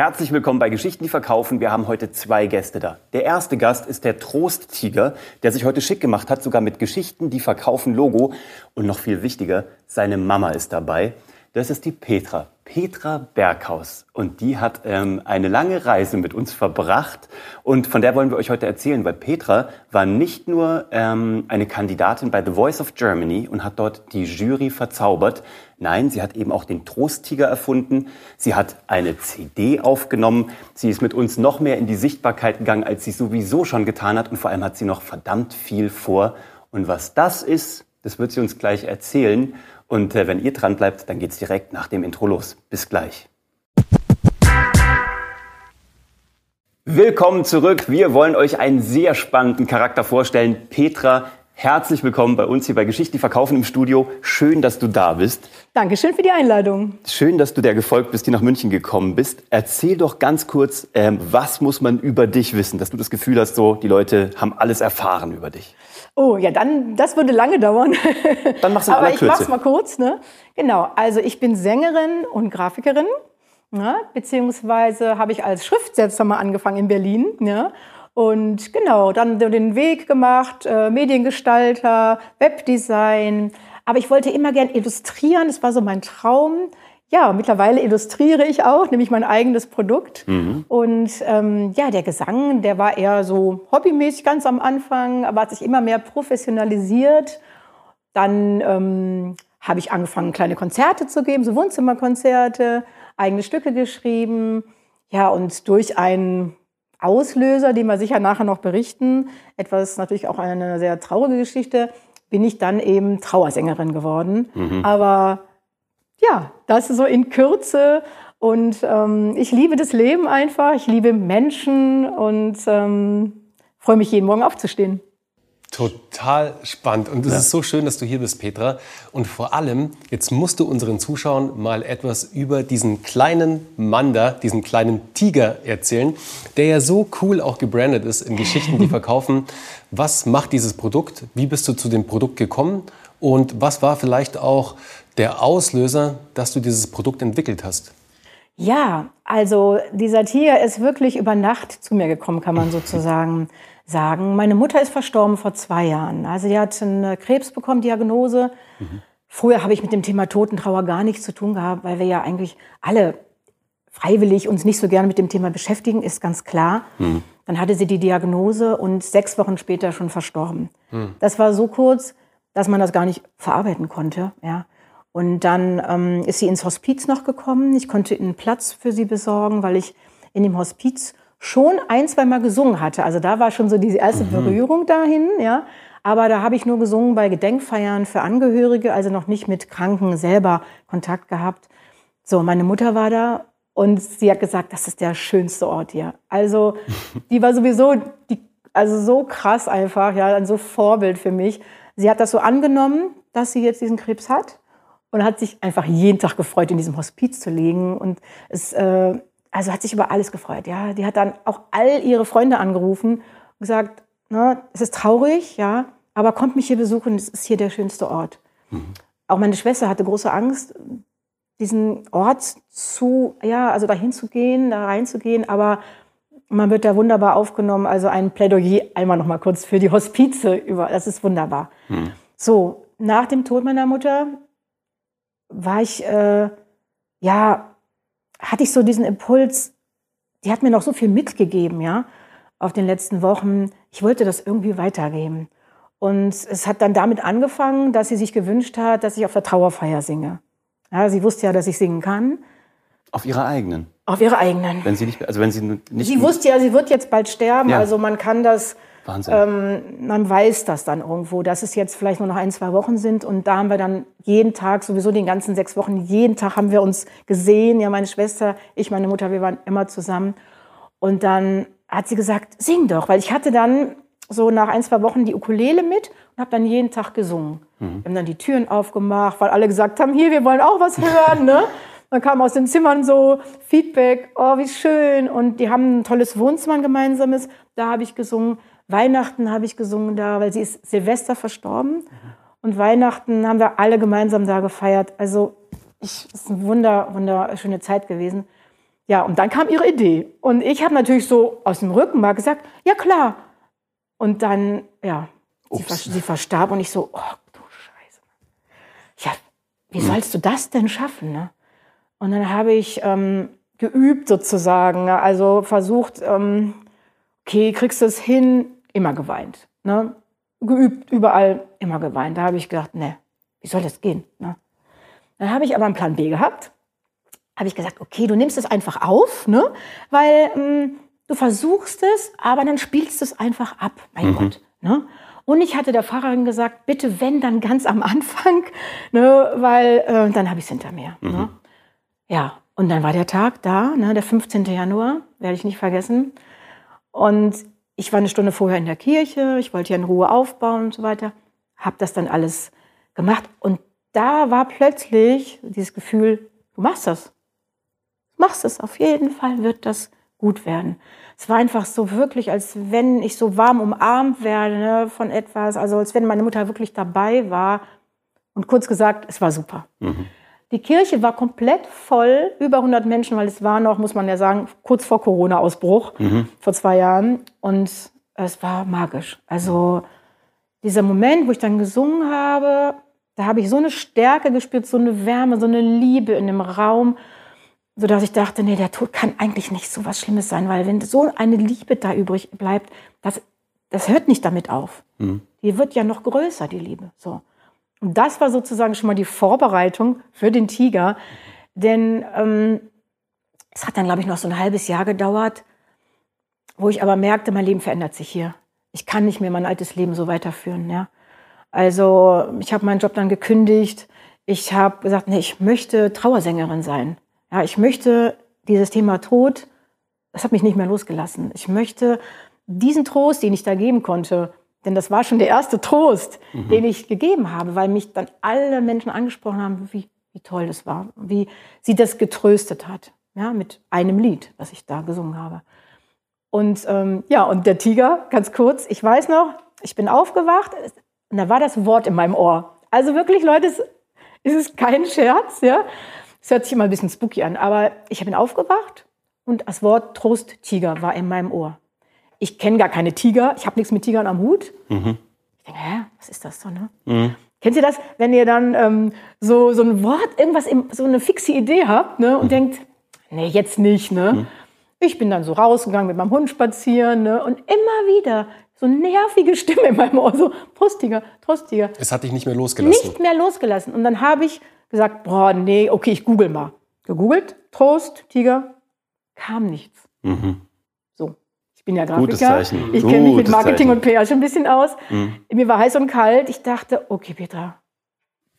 Herzlich willkommen bei Geschichten, die verkaufen. Wir haben heute zwei Gäste da. Der erste Gast ist der Trosttiger, der sich heute schick gemacht hat, sogar mit Geschichten, die verkaufen Logo. Und noch viel wichtiger, seine Mama ist dabei. Das ist die Petra. Petra Berghaus. Und die hat ähm, eine lange Reise mit uns verbracht. Und von der wollen wir euch heute erzählen, weil Petra war nicht nur ähm, eine Kandidatin bei The Voice of Germany und hat dort die Jury verzaubert. Nein, sie hat eben auch den Trosttiger erfunden. Sie hat eine CD aufgenommen. Sie ist mit uns noch mehr in die Sichtbarkeit gegangen, als sie sowieso schon getan hat. Und vor allem hat sie noch verdammt viel vor. Und was das ist, das wird sie uns gleich erzählen. Und äh, wenn ihr dran bleibt, dann geht's direkt nach dem Intro los. Bis gleich. Willkommen zurück. Wir wollen euch einen sehr spannenden Charakter vorstellen. Petra, herzlich willkommen bei uns hier bei Geschichte verkaufen im Studio. Schön, dass du da bist. Dankeschön für die Einladung. Schön, dass du der gefolgt bist, die nach München gekommen bist. Erzähl doch ganz kurz, ähm, was muss man über dich wissen, dass du das Gefühl hast, so die Leute haben alles erfahren über dich. Oh, ja, dann, das würde lange dauern. Dann machst du Aber ich mach's mal kurz, ne? Genau. Also ich bin Sängerin und Grafikerin. Ne? Beziehungsweise habe ich als Schriftsetzer mal angefangen in Berlin. Ne? Und genau, dann den Weg gemacht, äh, Mediengestalter, Webdesign. Aber ich wollte immer gern illustrieren, das war so mein Traum ja, mittlerweile illustriere ich auch, nämlich mein eigenes Produkt. Mhm. Und ähm, ja, der Gesang, der war eher so hobbymäßig ganz am Anfang, aber hat sich immer mehr professionalisiert. Dann ähm, habe ich angefangen, kleine Konzerte zu geben, so Wohnzimmerkonzerte, eigene Stücke geschrieben. Ja, und durch einen Auslöser, den wir sicher nachher noch berichten, etwas natürlich auch eine sehr traurige Geschichte, bin ich dann eben Trauersängerin geworden. Mhm. Aber ja, das ist so in Kürze. Und ähm, ich liebe das Leben einfach. Ich liebe Menschen und ähm, freue mich jeden Morgen aufzustehen. Total spannend. Und es ja. ist so schön, dass du hier bist, Petra. Und vor allem, jetzt musst du unseren Zuschauern mal etwas über diesen kleinen Manda, diesen kleinen Tiger erzählen, der ja so cool auch gebrandet ist in Geschichten, die verkaufen. Was macht dieses Produkt? Wie bist du zu dem Produkt gekommen? Und was war vielleicht auch der Auslöser, dass du dieses Produkt entwickelt hast? Ja, also dieser Tiger ist wirklich über Nacht zu mir gekommen, kann man sozusagen sagen. Meine Mutter ist verstorben vor zwei Jahren. Also die hat eine Krebs bekommen, Diagnose. Mhm. Früher habe ich mit dem Thema Totentrauer gar nichts zu tun gehabt, weil wir ja eigentlich alle freiwillig uns nicht so gerne mit dem Thema beschäftigen, ist ganz klar. Mhm. Dann hatte sie die Diagnose und sechs Wochen später schon verstorben. Mhm. Das war so kurz, dass man das gar nicht verarbeiten konnte. Ja. Und dann ähm, ist sie ins Hospiz noch gekommen. Ich konnte einen Platz für sie besorgen, weil ich in dem Hospiz schon ein, zwei Mal gesungen hatte. Also da war schon so diese erste mhm. Berührung dahin, ja. Aber da habe ich nur gesungen bei Gedenkfeiern für Angehörige, also noch nicht mit Kranken selber Kontakt gehabt. So, meine Mutter war da und sie hat gesagt, das ist der schönste Ort hier. Also, die war sowieso, die, also so krass einfach, ja, ein so Vorbild für mich. Sie hat das so angenommen, dass sie jetzt diesen Krebs hat und hat sich einfach jeden Tag gefreut, in diesem Hospiz zu liegen und es, äh, also hat sich über alles gefreut. Ja, die hat dann auch all ihre Freunde angerufen und gesagt, ne, es ist traurig, ja, aber kommt mich hier besuchen, es ist hier der schönste Ort. Mhm. Auch meine Schwester hatte große Angst, diesen Ort zu, ja, also dahin zu gehen, da reinzugehen, aber man wird da wunderbar aufgenommen. Also ein Plädoyer einmal noch mal kurz für die Hospize über, das ist wunderbar. Mhm. So, nach dem Tod meiner Mutter war ich, äh, ja, hatte ich so diesen Impuls, die hat mir noch so viel mitgegeben, ja, auf den letzten Wochen. Ich wollte das irgendwie weitergeben. Und es hat dann damit angefangen, dass sie sich gewünscht hat, dass ich auf der Trauerfeier singe. Ja, sie wusste ja, dass ich singen kann. Auf ihrer eigenen? Auf ihrer eigenen. Wenn sie nicht, also wenn sie nicht. Sie wusste ja, sie wird jetzt bald sterben, ja. also man kann das Wahnsinn. Ähm, man weiß das dann irgendwo, dass es jetzt vielleicht nur noch ein, zwei Wochen sind. Und da haben wir dann jeden Tag, sowieso den ganzen sechs Wochen, jeden Tag haben wir uns gesehen. Ja, meine Schwester, ich, meine Mutter, wir waren immer zusammen. Und dann hat sie gesagt, sing doch, weil ich hatte dann so nach ein, zwei Wochen die Ukulele mit und habe dann jeden Tag gesungen. Mhm. Wir haben dann die Türen aufgemacht, weil alle gesagt haben, hier, wir wollen auch was hören. ne? Dann kam aus den Zimmern so Feedback, oh, wie schön. Und die haben ein tolles Wohnzimmer, ein gemeinsames. Da habe ich gesungen. Weihnachten habe ich gesungen da, weil sie ist Silvester verstorben. Und Weihnachten haben wir alle gemeinsam da gefeiert. Also es ist eine wunder, wunderschöne Zeit gewesen. Ja, und dann kam ihre Idee. Und ich habe natürlich so aus dem Rückenmark gesagt, ja klar. Und dann, ja, sie, vers sie, verstarb und ich so, oh du Scheiße. Ja, wie sollst du das denn schaffen? Ne? Und dann habe ich ähm, geübt sozusagen, ne? also versucht, ähm, okay, kriegst du es hin? Immer geweint. Ne? Geübt, überall immer geweint. Da habe ich gedacht, ne, wie soll das gehen? Ne? Dann habe ich aber einen Plan B gehabt habe ich gesagt, okay, du nimmst es einfach auf, ne? weil ähm, du versuchst es, aber dann spielst du es einfach ab, mein mhm. Gott. Ne? Und ich hatte der Pfarrerin gesagt, bitte wenn, dann ganz am Anfang, ne? weil äh, dann habe ich es hinter mir. Ne? Mhm. Ne? Ja, und dann war der Tag da, ne? der 15. Januar, werde ich nicht vergessen. Und ich war eine Stunde vorher in der Kirche, ich wollte ja in Ruhe aufbauen und so weiter, habe das dann alles gemacht. Und da war plötzlich dieses Gefühl, du machst das machst es, auf jeden Fall wird das gut werden. Es war einfach so wirklich, als wenn ich so warm umarmt werde ne, von etwas, also als wenn meine Mutter wirklich dabei war. Und kurz gesagt, es war super. Mhm. Die Kirche war komplett voll, über 100 Menschen, weil es war noch, muss man ja sagen, kurz vor Corona-Ausbruch, mhm. vor zwei Jahren. Und es war magisch. Also dieser Moment, wo ich dann gesungen habe, da habe ich so eine Stärke gespürt, so eine Wärme, so eine Liebe in dem Raum sodass ich dachte, nee, der Tod kann eigentlich nicht so was Schlimmes sein, weil wenn so eine Liebe da übrig bleibt, das, das hört nicht damit auf. Mhm. Die wird ja noch größer, die Liebe. So. Und das war sozusagen schon mal die Vorbereitung für den Tiger, denn ähm, es hat dann, glaube ich, noch so ein halbes Jahr gedauert, wo ich aber merkte, mein Leben verändert sich hier. Ich kann nicht mehr mein altes Leben so weiterführen. Ja? Also ich habe meinen Job dann gekündigt. Ich habe gesagt, nee, ich möchte Trauersängerin sein. Ja, ich möchte dieses Thema Tod, das hat mich nicht mehr losgelassen. Ich möchte diesen Trost, den ich da geben konnte, denn das war schon der erste Trost, mhm. den ich gegeben habe, weil mich dann alle Menschen angesprochen haben, wie, wie toll das war, wie sie das getröstet hat, ja, mit einem Lied, was ich da gesungen habe. Und ähm, ja, und der Tiger, ganz kurz, ich weiß noch, ich bin aufgewacht und da war das Wort in meinem Ohr. Also wirklich, Leute, es ist kein Scherz, ja. Es hört sich immer ein bisschen spooky an, aber ich bin aufgewacht und das Wort Trosttiger war in meinem Ohr. Ich kenne gar keine Tiger, ich habe nichts mit Tigern am Hut. Mhm. Ich denke, hä, was ist das so, ne? Mhm. Kennt ihr das, wenn ihr dann ähm, so, so ein Wort, irgendwas, im, so eine fixe Idee habt ne, und mhm. denkt, nee, jetzt nicht, ne? Ich bin dann so rausgegangen mit meinem Hund spazieren ne, und immer wieder so nervige Stimme in meinem Ohr, so Trostiger, Trostiger. Es hat dich nicht mehr losgelassen. Nicht mehr losgelassen. Und dann habe ich gesagt, boah, nee, okay, ich google mal. Gegoogelt, Trost, Tiger, kam nichts. Mhm. Ich bin ja Grafiker. Gutes Zeichen. Ich kenne mich mit Marketing Zeichen. und PR schon ein bisschen aus. Mhm. Mir war heiß und kalt. Ich dachte, okay, Petra.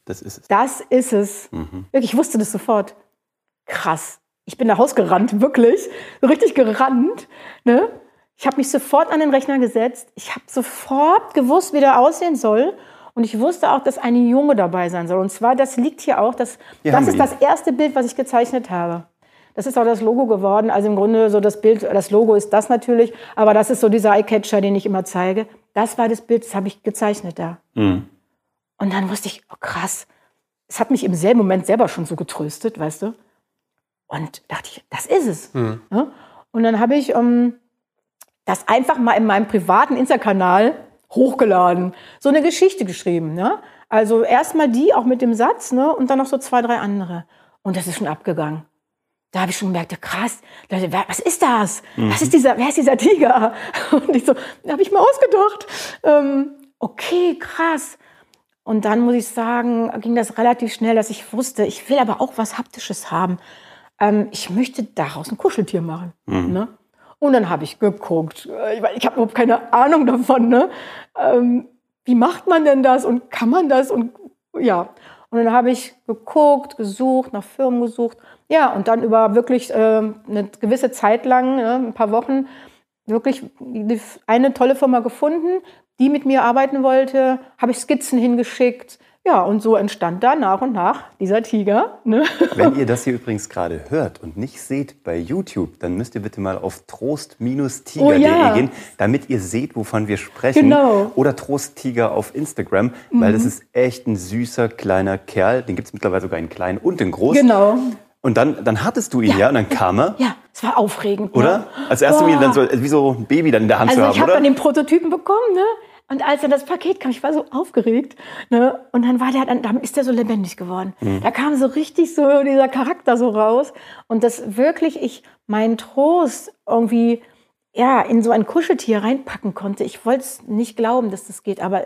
Das ist es. Das ist es. Mhm. Ich wusste das sofort. Krass. Ich bin nach Haus gerannt, wirklich. richtig gerannt. Ne? Ich habe mich sofort an den Rechner gesetzt. Ich habe sofort gewusst, wie der aussehen soll. Und ich wusste auch, dass eine Junge dabei sein soll. Und zwar, das liegt hier auch, das, das ist das erste Bild, was ich gezeichnet habe. Das ist auch das Logo geworden. Also im Grunde so das Bild, das Logo ist das natürlich, aber das ist so dieser Eyecatcher, den ich immer zeige. Das war das Bild, das habe ich gezeichnet da. Mhm. Und dann wusste ich, oh krass, es hat mich im selben Moment selber schon so getröstet, weißt du? Und dachte ich, das ist es. Mhm. Und dann habe ich ähm, das einfach mal in meinem privaten Insta-Kanal hochgeladen, so eine Geschichte geschrieben. Ne? Also erstmal die, auch mit dem Satz, ne? und dann noch so zwei, drei andere. Und das ist schon abgegangen. Da habe ich schon gemerkt, ja, krass, was ist das? Mhm. Was ist dieser, wer ist dieser Tiger? Und ich so, da habe ich mal ausgedacht. Ähm, okay, krass. Und dann muss ich sagen, ging das relativ schnell, dass ich wusste, ich will aber auch was Haptisches haben. Ähm, ich möchte daraus ein Kuscheltier machen. Mhm. Ne? Und dann habe ich geguckt. Ich, ich habe überhaupt keine Ahnung davon. Ne? Ähm, wie macht man denn das und kann man das? Und ja. Und dann habe ich geguckt, gesucht, nach Firmen gesucht. Ja, und dann über wirklich äh, eine gewisse Zeit lang, ne, ein paar Wochen, wirklich eine tolle Firma gefunden, die mit mir arbeiten wollte, habe ich Skizzen hingeschickt, ja, und so entstand da nach und nach dieser Tiger. Ne? Wenn ihr das hier übrigens gerade hört und nicht seht bei YouTube, dann müsst ihr bitte mal auf trost-tiger.de oh, ja. gehen, damit ihr seht, wovon wir sprechen. Genau. Oder Trosttiger auf Instagram, mhm. weil das ist echt ein süßer kleiner Kerl. Den gibt es mittlerweile sogar in klein und in groß. Genau. Und dann, dann hattest du ihn, ja, Ja. und dann kam er, Ja, es war aufregend. oder? Ne? Als erstes Boah. dann so, wie so ein Baby dann in der Hand Also zu ich haben, habe oder? dann den Prototypen bekommen, ne? Und als dann das Paket kam, ich war so aufgeregt, ne? Und dann war der, dann, dann ist der so lebendig geworden. Mhm. Da kam so richtig so dieser Charakter so raus und das wirklich ich meinen Trost irgendwie ja in so ein Kuscheltier reinpacken konnte. Ich wollte es nicht glauben, dass das geht, aber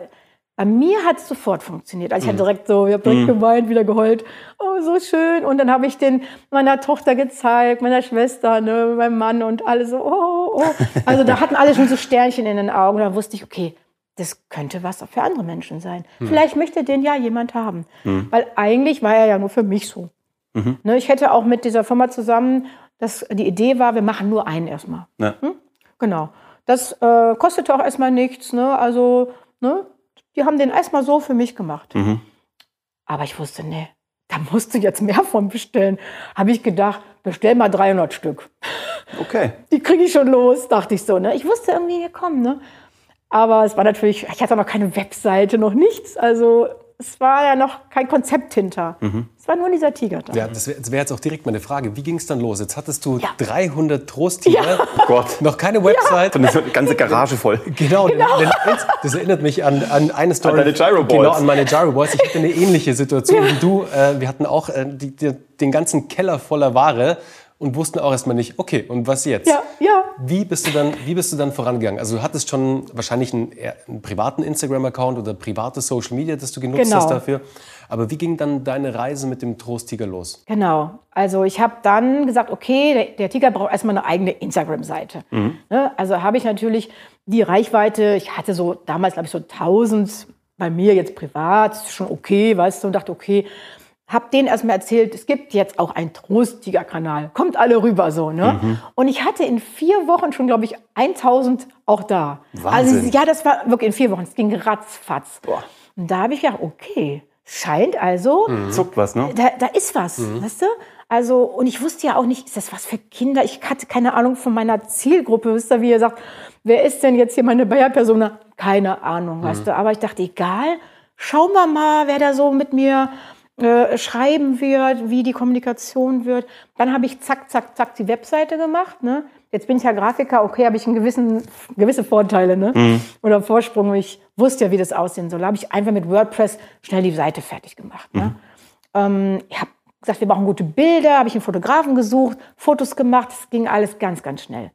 bei mir hat es sofort funktioniert. Also ich Mhm. hatte direkt so, ich habe direkt geweint, wieder geheult. Oh, so schön. Und dann habe ich den meiner Tochter gezeigt, meiner Schwester, ne, meinem Mann und alle so, oh, oh. Also da hatten alle schon so Sternchen in den Augen. Da wusste ich, okay, das könnte was auch für andere Menschen sein. Vielleicht möchte den ja jemand haben. Weil eigentlich war er ja nur für mich so. Ne, ich hätte auch mit dieser Firma zusammen, das, die Idee war, wir machen nur einen erstmal. Ja. Genau. Das äh, kostete auch erstmal nichts. Ne? Also, ne? Die haben den erstmal so für mich gemacht. Mhm. Aber ich wusste, nee, da musst du jetzt mehr von bestellen. Habe ich gedacht, bestell mal 300 Stück. Okay. Die kriege ich schon los, dachte ich so. Ne? Ich wusste irgendwie, wir kommen. Ne? Aber es war natürlich, ich hatte noch keine Webseite, noch nichts. Also es war ja noch kein Konzept hinter. Es war nur dieser Tiger da. Ja, das wäre wär jetzt auch direkt meine Frage. Wie ging es dann los? Jetzt hattest du Ja. 300 Trosttiere, Oh Gott. noch keine Website. Und eine ganze Garage voll. Genau, denn- denn das erinnert mich an, an eine Story. deine Gyro Balls. Genau, an meine Gyro Balls. Ich hatte eine ähnliche Situation wie du. Äh, wir hatten auch äh, die, die, den ganzen Keller voller Ware und wussten auch erstmal nicht, okay, und was jetzt? Ja, ja. Wie bist du dann, wie bist du dann vorangegangen? Also du hattest schon wahrscheinlich einen, einen privaten Instagram-Account oder privates Social Media, das du genutzt Genau. hast dafür. Aber wie ging dann deine Reise mit dem Trosttiger los? Genau. Also ich habe dann gesagt, okay, der, der Tiger braucht erstmal eine eigene Instagram-Seite. Ne? Also habe ich natürlich die Reichweite, ich hatte so damals, glaube ich, so 1000 bei mir jetzt privat, schon okay, weißt du, und dachte, okay, habe denen erstmal erzählt, es gibt jetzt auch einen Trost-Tiger-Kanal. Kommt alle rüber so, ne? Und ich hatte in vier Wochen schon, glaube ich, 1000 auch da. Wahnsinn. Also ja, das war wirklich in vier Wochen. Es ging ratzfatz. Und da habe ich gedacht, okay, scheint also, Zuckt was, ne? da, da ist was, weißt du? Also, und ich wusste ja auch nicht, ist das was für Kinder? Ich hatte keine Ahnung von meiner Zielgruppe. Wisst ihr, wie ihr sagt, wer ist denn jetzt hier meine Bayer-Persona? Keine Ahnung, weißt du? Aber ich dachte, egal, schauen wir mal, wer da so mit mir äh, schreiben wird, wie die Kommunikation wird. Dann habe ich zack, zack, zack die Webseite gemacht. Ne? Jetzt bin ich ja Grafiker, okay, habe ich einen gewissen, gewisse Vorteile ne? oder Vorsprung. Ich wusste ja, wie das aussehen soll. habe ich einfach mit WordPress schnell die Seite fertig gemacht. Ne? Ähm, ich habe gesagt, wir brauchen gute Bilder, habe ich einen Fotografen gesucht, Fotos gemacht, es ging alles ganz, ganz schnell.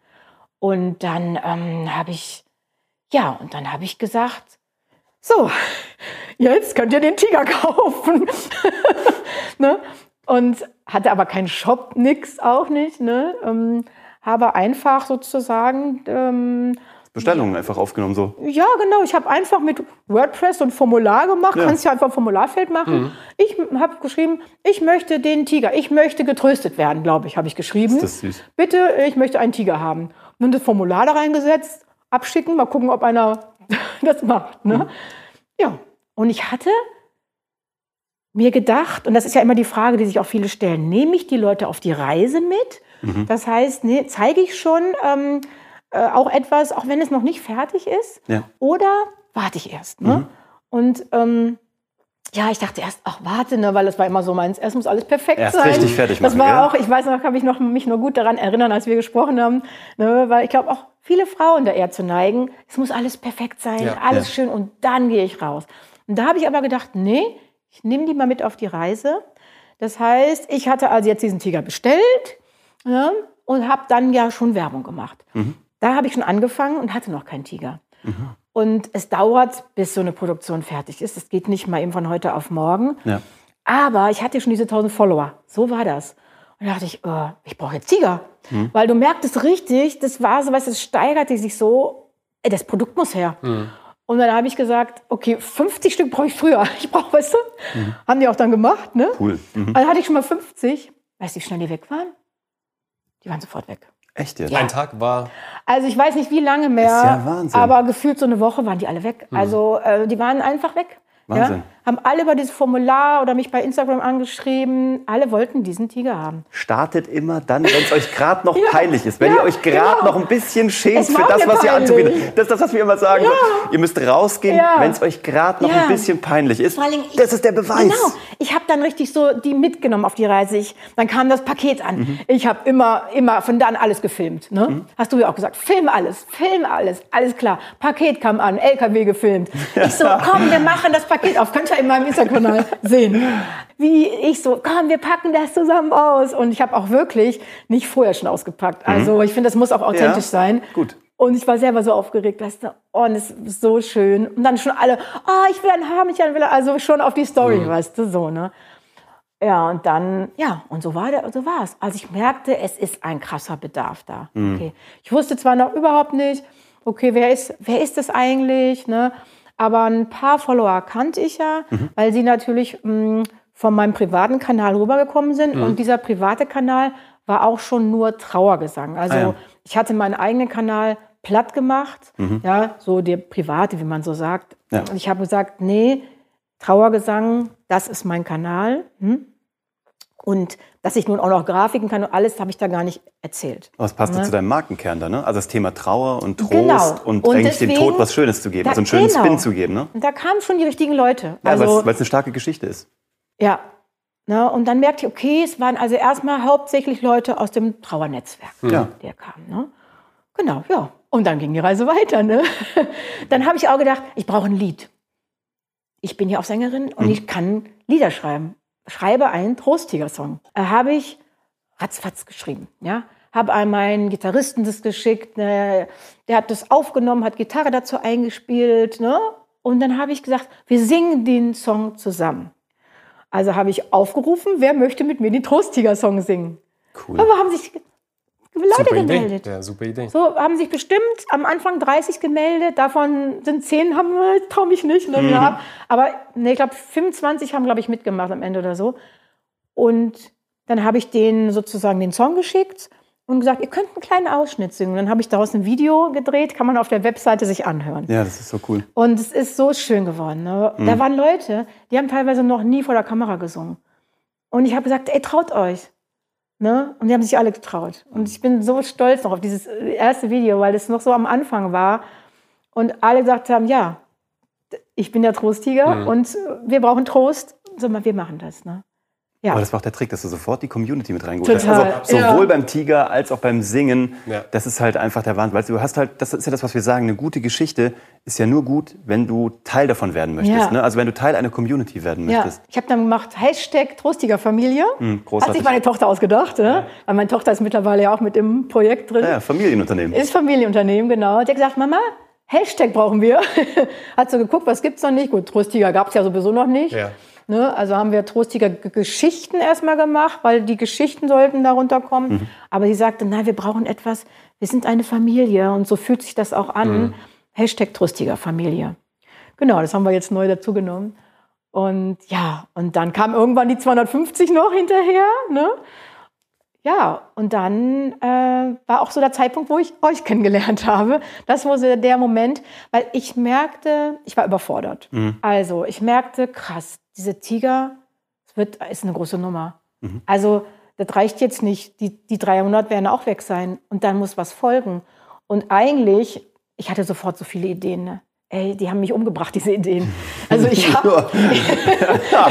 Und dann ähm, habe ich, ja, und dann habe ich gesagt, so, jetzt könnt ihr den Tiger kaufen. ne? Und hatte aber keinen Shop, nix auch nicht. Ne? Ähm, habe einfach sozusagen ähm, Bestellungen einfach aufgenommen, so. ja, genau. Ich habe einfach mit WordPress so ein Formular gemacht. Ja. Kannst ja einfach ein Formularfeld machen. Ich habe geschrieben, ich möchte den Tiger. Ich möchte getröstet werden, glaube ich, habe ich geschrieben. Ist das süß. Bitte, ich möchte einen Tiger haben. Und das Formular da reingesetzt, abschicken, mal gucken, ob einer das macht. Ne? Ja. Und ich hatte mir gedacht, und das ist ja immer die Frage, die sich auch viele stellen, nehme ich die Leute auf die Reise mit? Das heißt, ne, zeige ich schon ähm, äh, auch etwas, auch wenn es noch nicht fertig ist? Ja. Oder warte ich erst? Ne? Und ähm, ja, ich dachte erst, ach warte, ne, weil das war immer so meins, erst muss alles perfekt Erst sein. richtig fertig Das machen, war gell? auch, ich weiß noch, kann mich noch mich nur gut daran erinnern, als wir gesprochen haben, ne, weil ich glaube auch viele Frauen da eher zu neigen, es muss alles perfekt sein, Ja, alles ja. schön und dann gehe ich raus. Und da habe ich aber gedacht, nee, ich nehme die mal mit auf die Reise. Das heißt, ich hatte also jetzt diesen Tiger bestellt ja, und habe dann ja schon Werbung gemacht. Mhm. Da habe ich schon angefangen und hatte noch keinen Tiger. Und es dauert, bis so eine Produktion fertig ist. Es geht nicht mal eben von heute auf morgen. Ja. Aber ich hatte schon diese 1000 Follower. So war das. Und da dachte ich, äh, ich brauche jetzt Tiger. Weil du merktest richtig, das war so, was es steigerte sich so, ey, das Produkt muss her. Und dann habe ich gesagt, okay, 50 Stück brauche ich früher. Ich brauche, weißt du, haben die auch dann gemacht, ne? Cool. Mhm. Also hatte ich schon mal 50. Weißt du, wie schnell die weg waren? Die waren sofort weg. Echt jetzt? Ein Tag war Also ich weiß nicht, wie lange mehr, Ist ja Wahnsinn. aber gefühlt so eine Woche waren die alle weg. Also äh, die waren einfach weg. Wahnsinn. Ja? Haben alle über dieses Formular oder mich bei Instagram angeschrieben. Alle wollten diesen Tiger haben. Startet immer dann, wenn es euch gerade noch Ja. peinlich ist. Wenn Ja, ihr euch gerade genau. noch ein bisschen schämt für das, was ihr peinlich. anzubieten. Das ist das, was wir immer sagen. Ja. Ihr müsst rausgehen, Ja. wenn es euch gerade noch Ja. ein bisschen peinlich ist. Ich- das ist der Beweis. Genau. Ich habe dann richtig so die mitgenommen auf die Reise. Ich, dann kam das Paket an. Mhm. Ich habe immer, immer von dann alles gefilmt. Ne? Hast du ja auch gesagt, film alles, film alles, alles klar. Paket kam an, LKW gefilmt. Ich so, komm, wir machen das Paket auf. Könnt ihr in meinem Instagram-Kanal sehen. Wie ich so, komm, wir packen das zusammen aus. Und ich habe auch wirklich nicht vorher schon ausgepackt. Also ich finde, das muss auch authentisch Ja, sein. gut. Und ich war selber so aufgeregt, weißt du, oh, und es ist so schön. Und dann schon alle, oh, ich will einen haben, ich will einen, also schon auf die Story, weißt du, so, ne? Ja, und dann, ja, und so war der, so war es. Also ich merkte, es ist ein krasser Bedarf da. Okay. Ich wusste zwar noch überhaupt nicht, okay, wer ist, wer ist das eigentlich, ne? Aber ein paar Follower kannte ich ja, weil sie natürlich mh, von meinem privaten Kanal rübergekommen sind. Und dieser private Kanal war auch schon nur Trauergesang. Also Ah ja. ich hatte meinen eigenen Kanal platt gemacht, ja, so der private, wie man so sagt. Ja. Und ich habe gesagt, nee, Trauergesang, das ist mein Kanal. Hm? Und dass ich nun auch noch Grafiken kann und alles, habe ich da gar nicht erzählt. Aber es passt Ne? zu deinem Markenkern da, ne? Also das Thema Trauer und Trost Genau. und, Und eigentlich dem deswegen- Tod was Schönes zu geben, Da- also einen schönen genau. Spin zu geben, ne? Und da kamen schon die richtigen Leute. Ja, also, weil es eine starke Geschichte ist. ja. Ne? Und dann merkte ich, okay, es waren also erstmal hauptsächlich Leute aus dem Trauernetzwerk, Ja. der kamen. Ne? Genau, ja. Und dann ging die Reise weiter. Ne? Dann habe ich auch gedacht, ich brauche ein Lied. Ich bin ja auch Sängerin und ich kann Lieder schreiben. Schreibe einen Trosttiger-Song. Äh, habe ich ratzfatz geschrieben. Ja? Habe an meinen Gitarristen das geschickt. Ne? Der hat das aufgenommen, hat Gitarre dazu eingespielt. Ne? Und dann habe ich gesagt, wir singen den Song zusammen. Also habe ich aufgerufen, wer möchte mit mir den Trosttiger-Song singen. Cool. Aber haben sich Leute Super Idee. gemeldet. Ja, super Idee. So haben sich bestimmt am Anfang 30 gemeldet, davon sind 10 haben, trau mich nicht, ne, Mhm. ja. aber nee, ich glaube 25 haben, glaube ich, mitgemacht am Ende oder so. Und dann habe ich denen sozusagen den Song geschickt und gesagt, ihr könnt einen kleinen Ausschnitt singen. Und dann habe ich daraus ein Video gedreht, kann man auf der Webseite sich anhören. Ja, das ist so cool. Und es ist so schön geworden. Ne? Da waren Leute, die haben teilweise noch nie vor der Kamera gesungen. Und ich habe gesagt, ey, traut euch. Ne? Und die haben sich alle getraut. Und ich bin so stolz noch auf dieses äh, erste Video, weil es noch so am Anfang war. Und alle gesagt haben, ja, ich bin der Trosttiger und äh, wir brauchen Trost. So, mal, wir machen das. Ne? Ja. Aber das war auch der Trick, dass du sofort die Community mit reingeholt hast. Also sowohl ja. beim Tiger als auch beim Singen. Ja. Das ist halt einfach der Wahnsinn. Weil du hast halt, das ist ja das, was wir sagen, eine gute Geschichte ist ja nur gut, wenn du Teil davon werden möchtest. Ja. Ne? Also wenn du Teil einer Community werden Ja, möchtest. ich habe dann gemacht Hashtag Trostiger Familie. Hat Hm, großartig. sich meine Tochter ausgedacht. Ne? Weil meine Tochter ist mittlerweile ja auch mit im Projekt drin. Ja, Familienunternehmen. Ist Familienunternehmen, genau. Die hat gesagt, Mama, Hashtag brauchen wir. hat so geguckt, was gibt's noch nicht? Gut, Trostiger gab's ja sowieso noch nicht. Ja. Ne? Also haben wir Trostiger G- Geschichten erstmal gemacht, weil die Geschichten sollten darunter kommen. Mhm. Aber sie sagte, nein, wir brauchen etwas, wir sind eine Familie und so fühlt sich das auch an. Mhm. Hashtag Trostiger Familie. Genau, das haben wir jetzt neu dazu genommen. Und ja, und dann kam irgendwann die 250 noch hinterher. Ne? Ja, und dann äh, war auch so der Zeitpunkt, wo ich euch kennengelernt habe. Das war so der Moment, weil ich merkte, ich war überfordert. Also ich merkte, krass, diese Tiger, es wird, ist eine große Nummer. Also das reicht jetzt nicht. Die, die 300 werden auch weg sein und dann muss was folgen. Und eigentlich, ich hatte sofort so viele Ideen. Ne? Ey, die haben mich umgebracht, diese Ideen. Also ich habe Ja.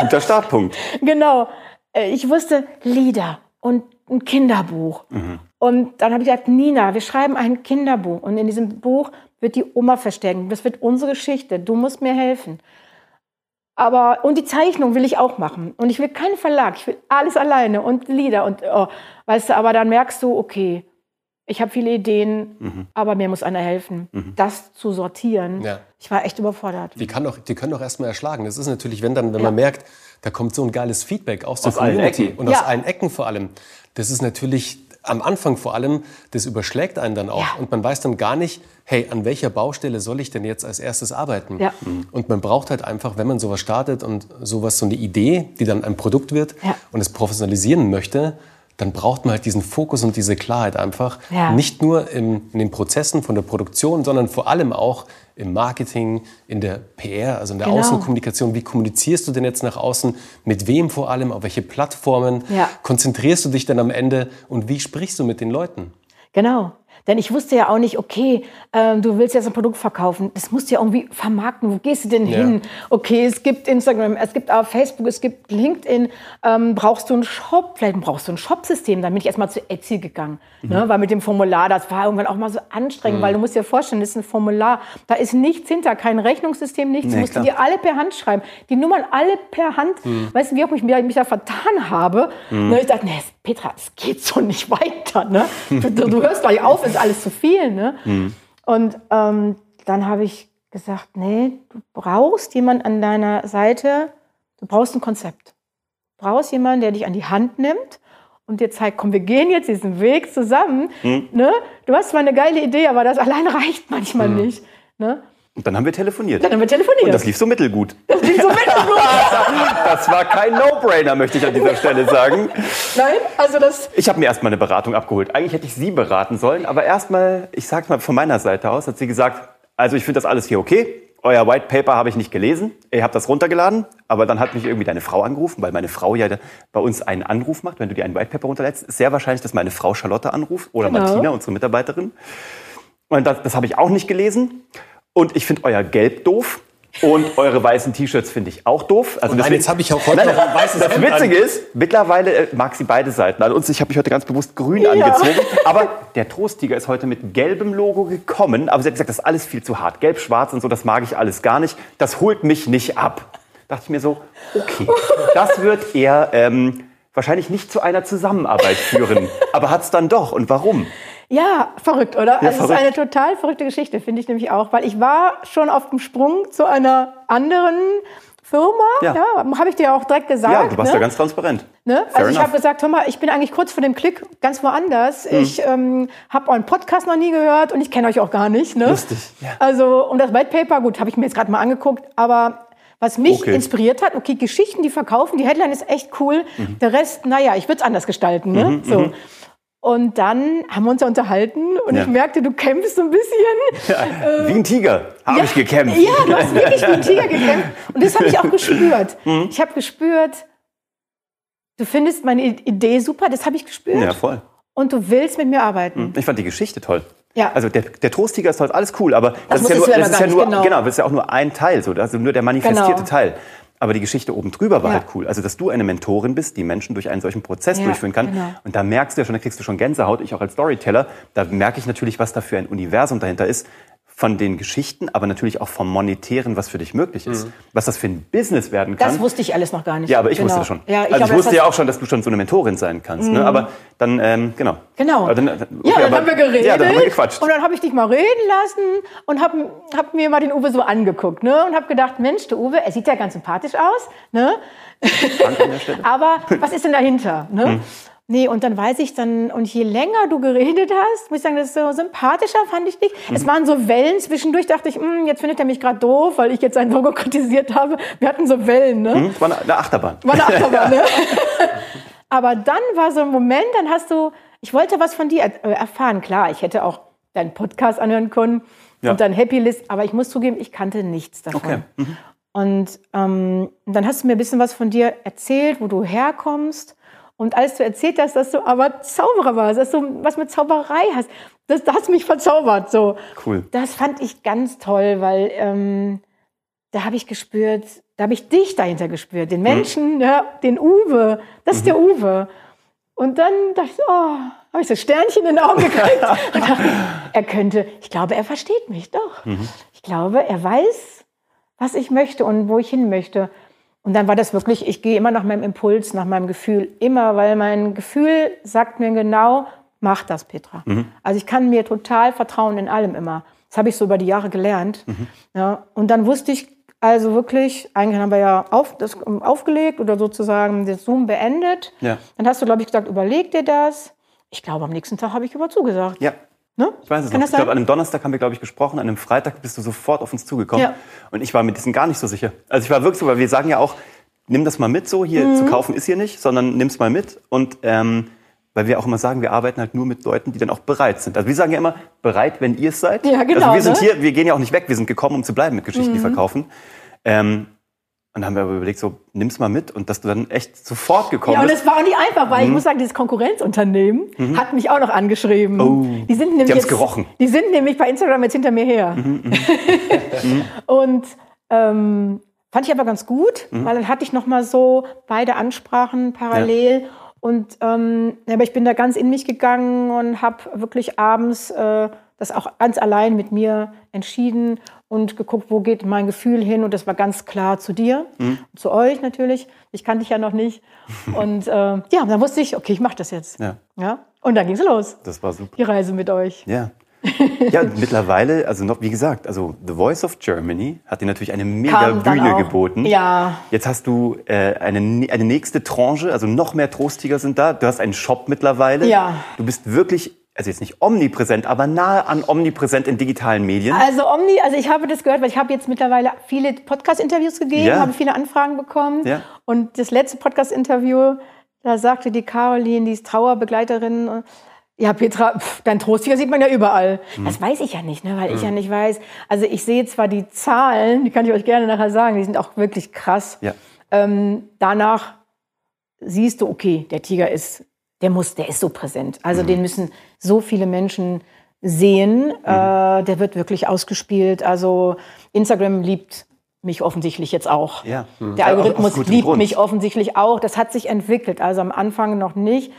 Guter Startpunkt. Genau. Äh, Ich wusste Lieder und ein Kinderbuch. Und dann habe ich gesagt, Nina, wir schreiben ein Kinderbuch. Und in diesem Buch wird die Oma verstecken. Das wird unsere Geschichte. Du musst mir helfen. Aber, und die Zeichnung will ich auch machen. Und ich will keinen Verlag. Ich will alles alleine und Lieder und, oh, weißt du, aber dann merkst du, okay, ich habe viele Ideen, aber mir muss einer helfen, das zu sortieren. Ja. Ich war echt überfordert. Die, kann doch, die können doch erstmal erschlagen. Das ist natürlich, wenn, dann, wenn man merkt, da kommt so ein geiles Feedback aus der Aus allen Community Ecken. und aus Ja. allen Ecken vor allem. Das ist natürlich am Anfang vor allem, das überschlägt einen dann auch. Ja. Und man weiß dann gar nicht, hey, an welcher Baustelle soll ich denn jetzt als erstes arbeiten? Ja. Und man braucht halt einfach, wenn man sowas startet und sowas, so eine Idee, die dann ein Produkt wird Ja. und es professionalisieren möchte, dann braucht man halt diesen Fokus und diese Klarheit einfach. Ja. Nicht nur im, in den Prozessen von der Produktion, sondern vor allem auch im Marketing, in der PR, also in der Genau. Außenkommunikation. Wie kommunizierst du denn jetzt nach außen? Mit wem vor allem? Auf welche Plattformen? Ja. Konzentrierst du dich dann am Ende? Und wie sprichst du mit den Leuten? Genau. Denn ich wusste ja auch nicht, okay, ähm, du willst jetzt ein Produkt verkaufen. Das musst du ja irgendwie vermarkten. Wo gehst du denn Ja. hin? Okay, es gibt Instagram, es gibt auch Facebook, es gibt LinkedIn. Ähm, brauchst du einen Shop? Vielleicht brauchst du ein Shopsystem. Dann bin ich erstmal zu Etsy gegangen. Mhm. Ne? Weil mit dem Formular, das war irgendwann auch mal so anstrengend, weil du musst dir vorstellen, das ist ein Formular. Da ist nichts hinter, kein Rechnungssystem, nichts. Nee, du musst klar. dir alle per Hand schreiben. Die Nummern alle per Hand. Mhm. Weißt du, wie oft ich mich, mich da vertan habe? Ne? Ich dachte, nee, Petra, es geht so nicht weiter. Ne? Du, du, hörst gleich auf, ist alles zu viel. Ne? Und ähm, dann habe ich gesagt, nee, du brauchst jemanden an deiner Seite, du brauchst ein Konzept. Du brauchst jemanden, der dich an die Hand nimmt und dir zeigt, komm, wir gehen jetzt diesen Weg zusammen. Ne? Du hast zwar eine geile Idee, aber das allein reicht manchmal nicht. Ne? Und dann haben wir telefoniert. Dann haben wir telefoniert. Und das lief so mittelgut. Das lief so mittelgut. Das war kein No-Brainer, möchte ich an dieser Stelle sagen. Nein, also das, Ich habe mir erstmal eine Beratung abgeholt. Eigentlich hätte ich sie beraten sollen, aber erstmal, ich sag's mal von meiner Seite aus, hat sie gesagt, also ich finde das alles hier okay. Euer White Paper habe ich nicht gelesen. Ihr habt das runtergeladen, aber dann hat mich irgendwie deine Frau angerufen, weil meine Frau ja bei uns einen Anruf macht, wenn du dir einen White Paper runterlädst. Ist sehr wahrscheinlich, dass meine Frau Charlotte anruft oder Genau. Martina, unsere Mitarbeiterin. Und das, das habe ich auch nicht gelesen. Und ich finde euer Gelb doof. Und eure weißen T-Shirts finde ich auch doof. Also deswegen- jetzt habe ich auch heute Nein, noch ein weißes Das Hemd Witzige an. ist, mittlerweile äh, mag sie beide Seiten. Also uns, ich habe mich heute ganz bewusst grün angezogen. Aber der Trosttiger ist heute mit gelbem Logo gekommen. Aber sie hat gesagt, das ist alles viel zu hart. Gelb, schwarz und so, das mag ich alles gar nicht. Das holt mich nicht ab. Dachte ich mir so, okay, das wird eher ähm, wahrscheinlich nicht zu einer Zusammenarbeit führen. Aber hat es dann doch. Und warum? Ja, verrückt, oder? also es ist verrückt. eine total verrückte Geschichte, finde ich nämlich auch, weil ich war schon auf dem Sprung zu einer anderen Firma, Ja. ja, habe ich dir auch direkt gesagt. Ja, du warst ne? ja ganz transparent. Ne? Also ich habe gesagt, hör mal, ich bin eigentlich kurz vor dem Klick ganz woanders. Hm. Ich ähm, habe euren Podcast noch nie gehört und ich kenne euch auch gar nicht. Ne? Lustig, ja. Also und das White Paper, gut, habe ich mir jetzt gerade mal angeguckt, aber was mich Okay. inspiriert hat, okay, Geschichten, die verkaufen, die Headline ist echt cool. Mhm. Der Rest, naja, ich würde es anders gestalten. Ne? so. Und dann haben wir uns ja unterhalten und Ja. ich merkte, du kämpfst so ein bisschen. Wie ein Tiger habe ich gekämpft. Ja, du hast wirklich wie ein Tiger gekämpft. Und das habe ich auch gespürt. Mhm. Ich habe gespürt, du findest meine Idee super, das habe ich gespürt. Ja, voll. Und du willst mit mir arbeiten. Ich fand die Geschichte toll. Ja. Also der, der Trosttiger ist toll, alles cool, aber das, ist ja nur, ja das ist ja genau. genau, das ist ja auch nur ein Teil, so, also nur der manifestierte Genau. Teil. Aber die Geschichte oben drüber war Ja. halt cool. Also, dass du eine Mentorin bist, die Menschen durch einen solchen Prozess Ja, durchführen kann. genau. Und da merkst du ja schon, da kriegst du schon Gänsehaut, ich auch als Storyteller. Da merke ich natürlich, was da für ein Universum dahinter ist. Von den Geschichten, aber natürlich auch vom Monetären, was für dich möglich ist. Was das für ein Business werden kann. Das wusste ich alles noch gar nicht. Ja, aber ich Genau. wusste das schon. Ja, also ich ich glaube, wusste ja auch schon, dass du schon so eine Mentorin sein kannst. Ne? Aber dann, ähm, genau. Genau. Aber dann, Ja, okay, dann aber- haben wir geredet. Ja, dann haben wir gequatscht. Und dann habe ich dich mal reden lassen und habe hab mir mal den Uwe so angeguckt. Ne? Und habe gedacht, Mensch, der Uwe, er sieht ja ganz sympathisch aus. Ne? Aber was ist denn dahinter? Ne? Hm. Nee, und dann weiß ich dann, und je länger du geredet hast, muss ich sagen, das ist so sympathischer fand ich dich. Hm. Es waren so Wellen zwischendurch, dachte ich, hm, jetzt findet er mich gerade doof, weil ich jetzt sein Logo kritisiert habe. Wir hatten so Wellen, ne? Hm, Es war eine- Achterbahn. War eine Achterbahn, ne? Aber dann war so ein Moment, dann hast du, ich wollte was von dir äh, erfahren. Klar, ich hätte auch deinen Podcast anhören können Ja. und dein Happy List, aber ich muss zugeben, ich kannte nichts davon. Okay. Mhm. Und ähm, dann hast du mir ein bisschen was von dir erzählt, wo du herkommst. Und als du erzählt hast, dass du aber Zauberer warst, dass du was mit Zauberei hast, das, das hat mich verzaubert. So. Cool. Das fand ich ganz toll, weil ähm, da habe ich gespürt, da habe ich dich dahinter gespürt, den Menschen, ja, den Uwe, das ist der Uwe. Und dann dachte ich, oh, habe ich so Sternchen in den Augen gekriegt. Und dachte, er könnte, ich glaube, er versteht mich doch. Ich glaube, er weiß, was ich möchte und wo ich hin möchte. Und dann war das wirklich, ich gehe immer nach meinem Impuls, nach meinem Gefühl, immer, weil mein Gefühl sagt mir genau, mach das, Petra. Also ich kann mir total vertrauen in allem immer. Das habe ich so über die Jahre gelernt. Ja, und dann wusste ich also wirklich, eigentlich haben wir ja auf, das ähm, aufgelegt oder sozusagen das Zoom beendet. Ja. Dann hast du, glaube ich, gesagt, überleg dir das. Ich glaube, am nächsten Tag habe ich über zugesagt. Ja. Ne? Ich weiß es Kann noch. Ich glaube, an einem Donnerstag haben wir, glaube ich, gesprochen. An einem Freitag bist du sofort auf uns zugekommen. Ja. Und ich war mit diesen gar nicht so sicher. Also ich war wirklich so, weil wir sagen ja auch, nimm das mal mit so. Hier Mhm. zu kaufen ist hier nicht, sondern nimm's mal mit. Und ähm, weil wir auch immer sagen, wir arbeiten halt nur mit Leuten, die dann auch bereit sind. Also wir sagen ja immer, bereit, wenn ihr es seid. Ja, genau, Also wir sind ne? hier, wir gehen ja auch nicht weg, wir sind gekommen, um zu bleiben mit Geschichten, die verkaufen. Ähm, und dann haben wir aber überlegt, so, nimm's mal mit und dass du dann echt sofort gekommen Ja, und bist. es war auch nicht einfach, weil ich muss sagen, dieses Konkurrenzunternehmen hat mich auch noch angeschrieben. Oh, die sind nämlich die jetzt, gerochen. Die sind nämlich bei Instagram jetzt hinter mir her. und ähm, fand ich aber ganz gut, weil dann hatte ich noch mal so beide Ansprachen parallel. Und ähm, aber ich bin da ganz in mich gegangen und habe wirklich abends äh, das auch ganz allein mit mir entschieden und geguckt, wo geht mein Gefühl hin. Und das war ganz klar zu dir, zu euch natürlich. Ich kannte dich ja noch nicht. Und äh, ja, dann wusste ich, okay, ich mache das jetzt. Ja. Ja? Und dann ging es los, Das war super. die Reise mit euch. Ja. Ja, mittlerweile, also noch, wie gesagt, also The Voice of Germany hat dir natürlich eine mega Kam Bühne geboten. Ja. Jetzt hast du äh, eine, eine nächste Tranche, also noch mehr Trosttiger sind da. Du hast einen Shop mittlerweile. Ja. Du bist wirklich, also jetzt nicht omnipräsent, aber nahe an omnipräsent in digitalen Medien. Also Omni, also ich habe das gehört, weil ich habe jetzt mittlerweile viele Podcast-Interviews gegeben, Ja. habe viele Anfragen bekommen. Ja. Und das letzte Podcast-Interview, da sagte die Caroline, die ist Trauerbegleiterin, äh, ja, Petra, pf, dein Trosttiger sieht man ja überall. Mhm. Das weiß ich ja nicht, ne, weil ich ja nicht weiß. Also ich sehe zwar die Zahlen, die kann ich euch gerne nachher sagen, die sind auch wirklich krass. Ja. Ähm, danach siehst du, okay, der Tiger ist, der muss, der ist so präsent. Also den müssen so viele Menschen sehen. Äh, der wird wirklich ausgespielt. Also Instagram liebt mich offensichtlich jetzt auch. Ja. Der Ja, Algorithmus liebt Grund. mich offensichtlich auch. Das hat sich entwickelt. Also am Anfang noch nicht.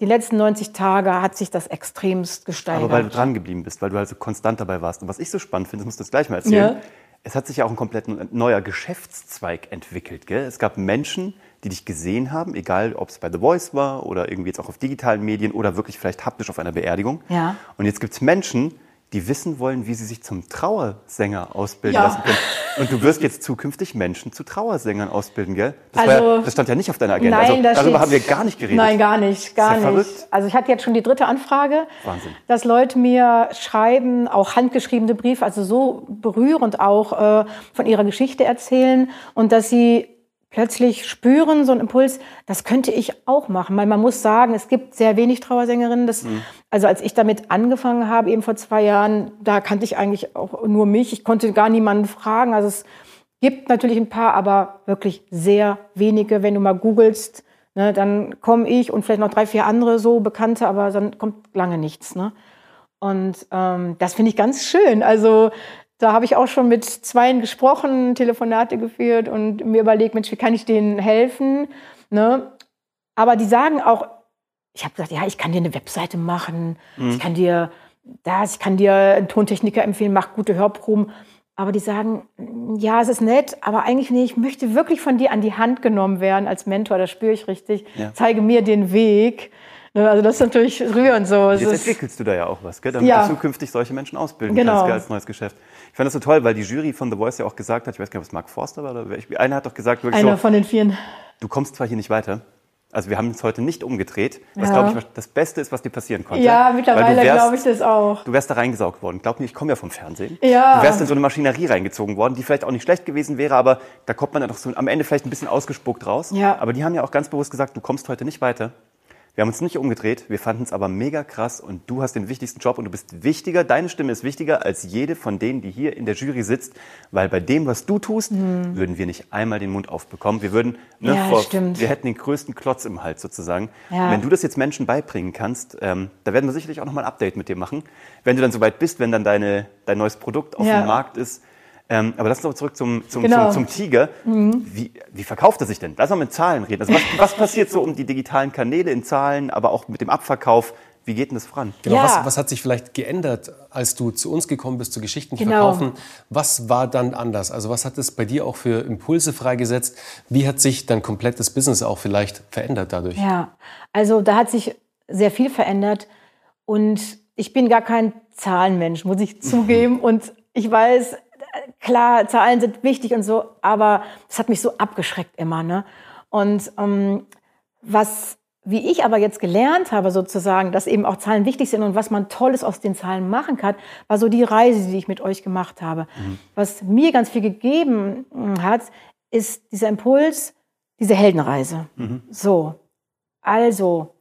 Die letzten 90 Tage hat sich das extremst gesteigert. Aber weil du dran geblieben bist, weil du also konstant dabei warst. Und was ich so spannend finde, das musst du jetzt gleich mal erzählen. Ja. Es hat sich ja auch ein komplett neuer Geschäftszweig entwickelt. Gell? Es gab Menschen, die dich gesehen haben, egal ob es bei The Voice war oder irgendwie jetzt auch auf digitalen Medien oder wirklich vielleicht haptisch auf einer Beerdigung. Ja. Und jetzt gibt es Menschen, die wissen wollen, wie sie sich zum Trauersänger ausbilden Ja. lassen können. Und du wirst jetzt zukünftig Menschen zu Trauersängern ausbilden, gell? Das, Also- war ja, das stand ja nicht auf deiner Agenda. Nein, also, da darüber steht- haben wir gar nicht geredet. Nein, gar nicht, gar ja nicht. verrückt. Also ich hatte jetzt schon die dritte Anfrage, Wahnsinn. dass Leute mir schreiben, auch handgeschriebene Briefe, also so berührend auch äh, von ihrer Geschichte erzählen und dass sie plötzlich spüren, so einen Impuls, das könnte ich auch machen. Weil man muss sagen, es gibt sehr wenig Trauersängerinnen. Das, Mhm. Also als ich damit angefangen habe, eben vor zwei Jahren, da kannte ich eigentlich auch nur mich. Ich konnte gar niemanden fragen. Also es gibt natürlich ein paar, aber wirklich sehr wenige. Wenn du mal googelst, ne, dann komme ich und vielleicht noch drei, vier andere so Bekannte, aber dann kommt lange nichts. Ne? Und ähm, das finde ich ganz schön. Also da habe ich auch schon mit Zweien gesprochen, Telefonate geführt und mir überlegt, Mensch, wie kann ich denen helfen? Ne? Aber die sagen auch, ich habe gesagt, ja, ich kann dir eine Webseite machen, ich kann dir das, ich kann dir einen Tontechniker empfehlen, mach gute Hörproben. Aber die sagen, ja, es ist nett, aber eigentlich nee, ich möchte wirklich von dir an die Hand genommen werden als Mentor, das spüre ich richtig. Ja. Zeige mir den Weg. Ne, Also das ist natürlich rührend so. Jetzt entwickelst du da ja auch was, gell? damit Ja. du zukünftig solche Menschen ausbilden Genau. kannst gell, als neues Geschäft. Ich fand das so toll, weil die Jury von The Voice ja auch gesagt hat, ich weiß gar nicht, ob es Mark Forster war oder wer, einer hat doch gesagt, wirklich Einer so, von den vieren. du kommst zwar hier nicht weiter, also wir haben es heute nicht umgedreht, was Ja. glaube ich das Beste ist, was dir passieren konnte. Ja, Weil mittlerweile glaube ich das auch. Du wärst da reingesaugt worden. Glaub mir, ich komme ja vom Fernsehen. Ja. Du wärst in so eine Maschinerie reingezogen worden, die vielleicht auch nicht schlecht gewesen wäre, aber da kommt man dann doch so am Ende vielleicht ein bisschen ausgespuckt raus. Ja. Aber die haben ja auch ganz bewusst gesagt, du kommst heute nicht weiter. Wir haben uns nicht umgedreht, wir fanden es aber mega krass und du hast den wichtigsten Job und du bist wichtiger, deine Stimme ist wichtiger als jede von denen, die hier in der Jury sitzt, weil bei dem, was du tust, würden wir nicht einmal den Mund aufbekommen. Wir würden, ne, Mhm. Ja, stimmt. wir hätten den größten Klotz im Hals sozusagen. Ja. Wenn du das jetzt Menschen beibringen kannst, ähm, da werden wir sicherlich auch nochmal ein Update mit dir machen. Wenn du dann soweit bist, wenn dann deine, dein neues Produkt auf Ja. dem Markt ist. Ähm, aber lass uns noch zurück zum, zum, Genau. zum, zum Tiger. Wie, wie verkauft er sich denn? Lass mal mit Zahlen reden. Also was, was passiert so um die digitalen Kanäle in Zahlen, aber auch mit dem Abverkauf? Wie geht denn das voran? Genau, Ja. was, was hat sich vielleicht geändert, als du zu uns gekommen bist, zu Geschichten Genau. verkaufen? Was war dann anders? Also was hat es bei dir auch für Impulse freigesetzt? Wie hat sich dein komplettes Business auch vielleicht verändert dadurch? Ja, also da hat sich sehr viel verändert und ich bin gar kein Zahlenmensch, muss ich zugeben. Und ich weiß, klar, Zahlen sind wichtig und so, aber es hat mich so abgeschreckt immer. Ne? Und ähm, was, wie ich aber jetzt gelernt habe, sozusagen, dass eben auch Zahlen wichtig sind und was man Tolles aus den Zahlen machen kann, war so die Reise, die ich mit euch gemacht habe. Was mir ganz viel gegeben mm, hat, ist dieser Impuls, diese Heldenreise. So, also,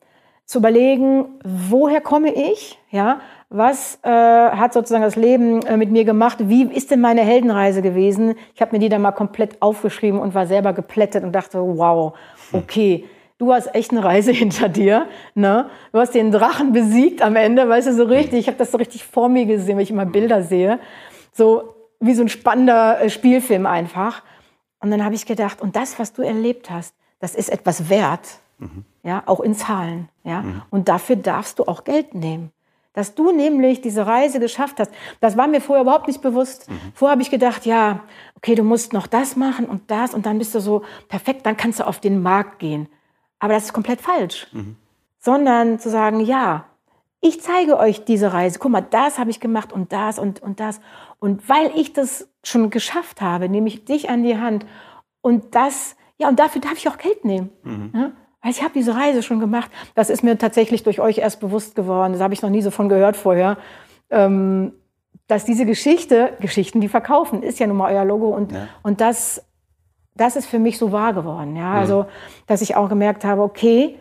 zu überlegen, woher komme ich, ja, was äh, hat sozusagen das Leben äh, mit mir gemacht, wie ist denn meine Heldenreise gewesen? Ich habe mir die dann mal komplett aufgeschrieben und war selber geplättet und dachte, wow, okay, du hast echt eine Reise hinter dir, ne? Du hast den Drachen besiegt am Ende, weißt du, so richtig, ich habe das so richtig vor mir gesehen, wenn ich immer Bilder sehe, so wie so ein spannender äh, Spielfilm einfach. Und dann habe ich gedacht, und das, was du erlebt hast, das ist etwas wert, mhm. ja, auch in Zahlen, ja. Mhm. Und dafür darfst du auch Geld nehmen. Dass du nämlich diese Reise geschafft hast, das war mir vorher überhaupt nicht bewusst. Mhm. Vorher habe ich gedacht, ja, okay, du musst noch das machen und das und dann bist du so perfekt, dann kannst du auf den Markt gehen. Aber das ist komplett falsch. Sondern zu sagen, ja, ich zeige euch diese Reise. Guck mal, das habe ich gemacht und das und, und das. Und weil ich das schon geschafft habe, nehme ich dich an die Hand. Und das, ja, und dafür darf ich auch Geld nehmen. Mhm. Weil ich habe diese Reise schon gemacht. Das ist mir tatsächlich durch euch erst bewusst geworden. Das habe ich noch nie so von gehört vorher. Ähm, dass diese Geschichte, Geschichten, die verkaufen, ist ja nun mal euer Logo. Und, ja. und das, das ist für mich so wahr geworden. Ja? Mhm. Also, dass ich auch gemerkt habe, okay,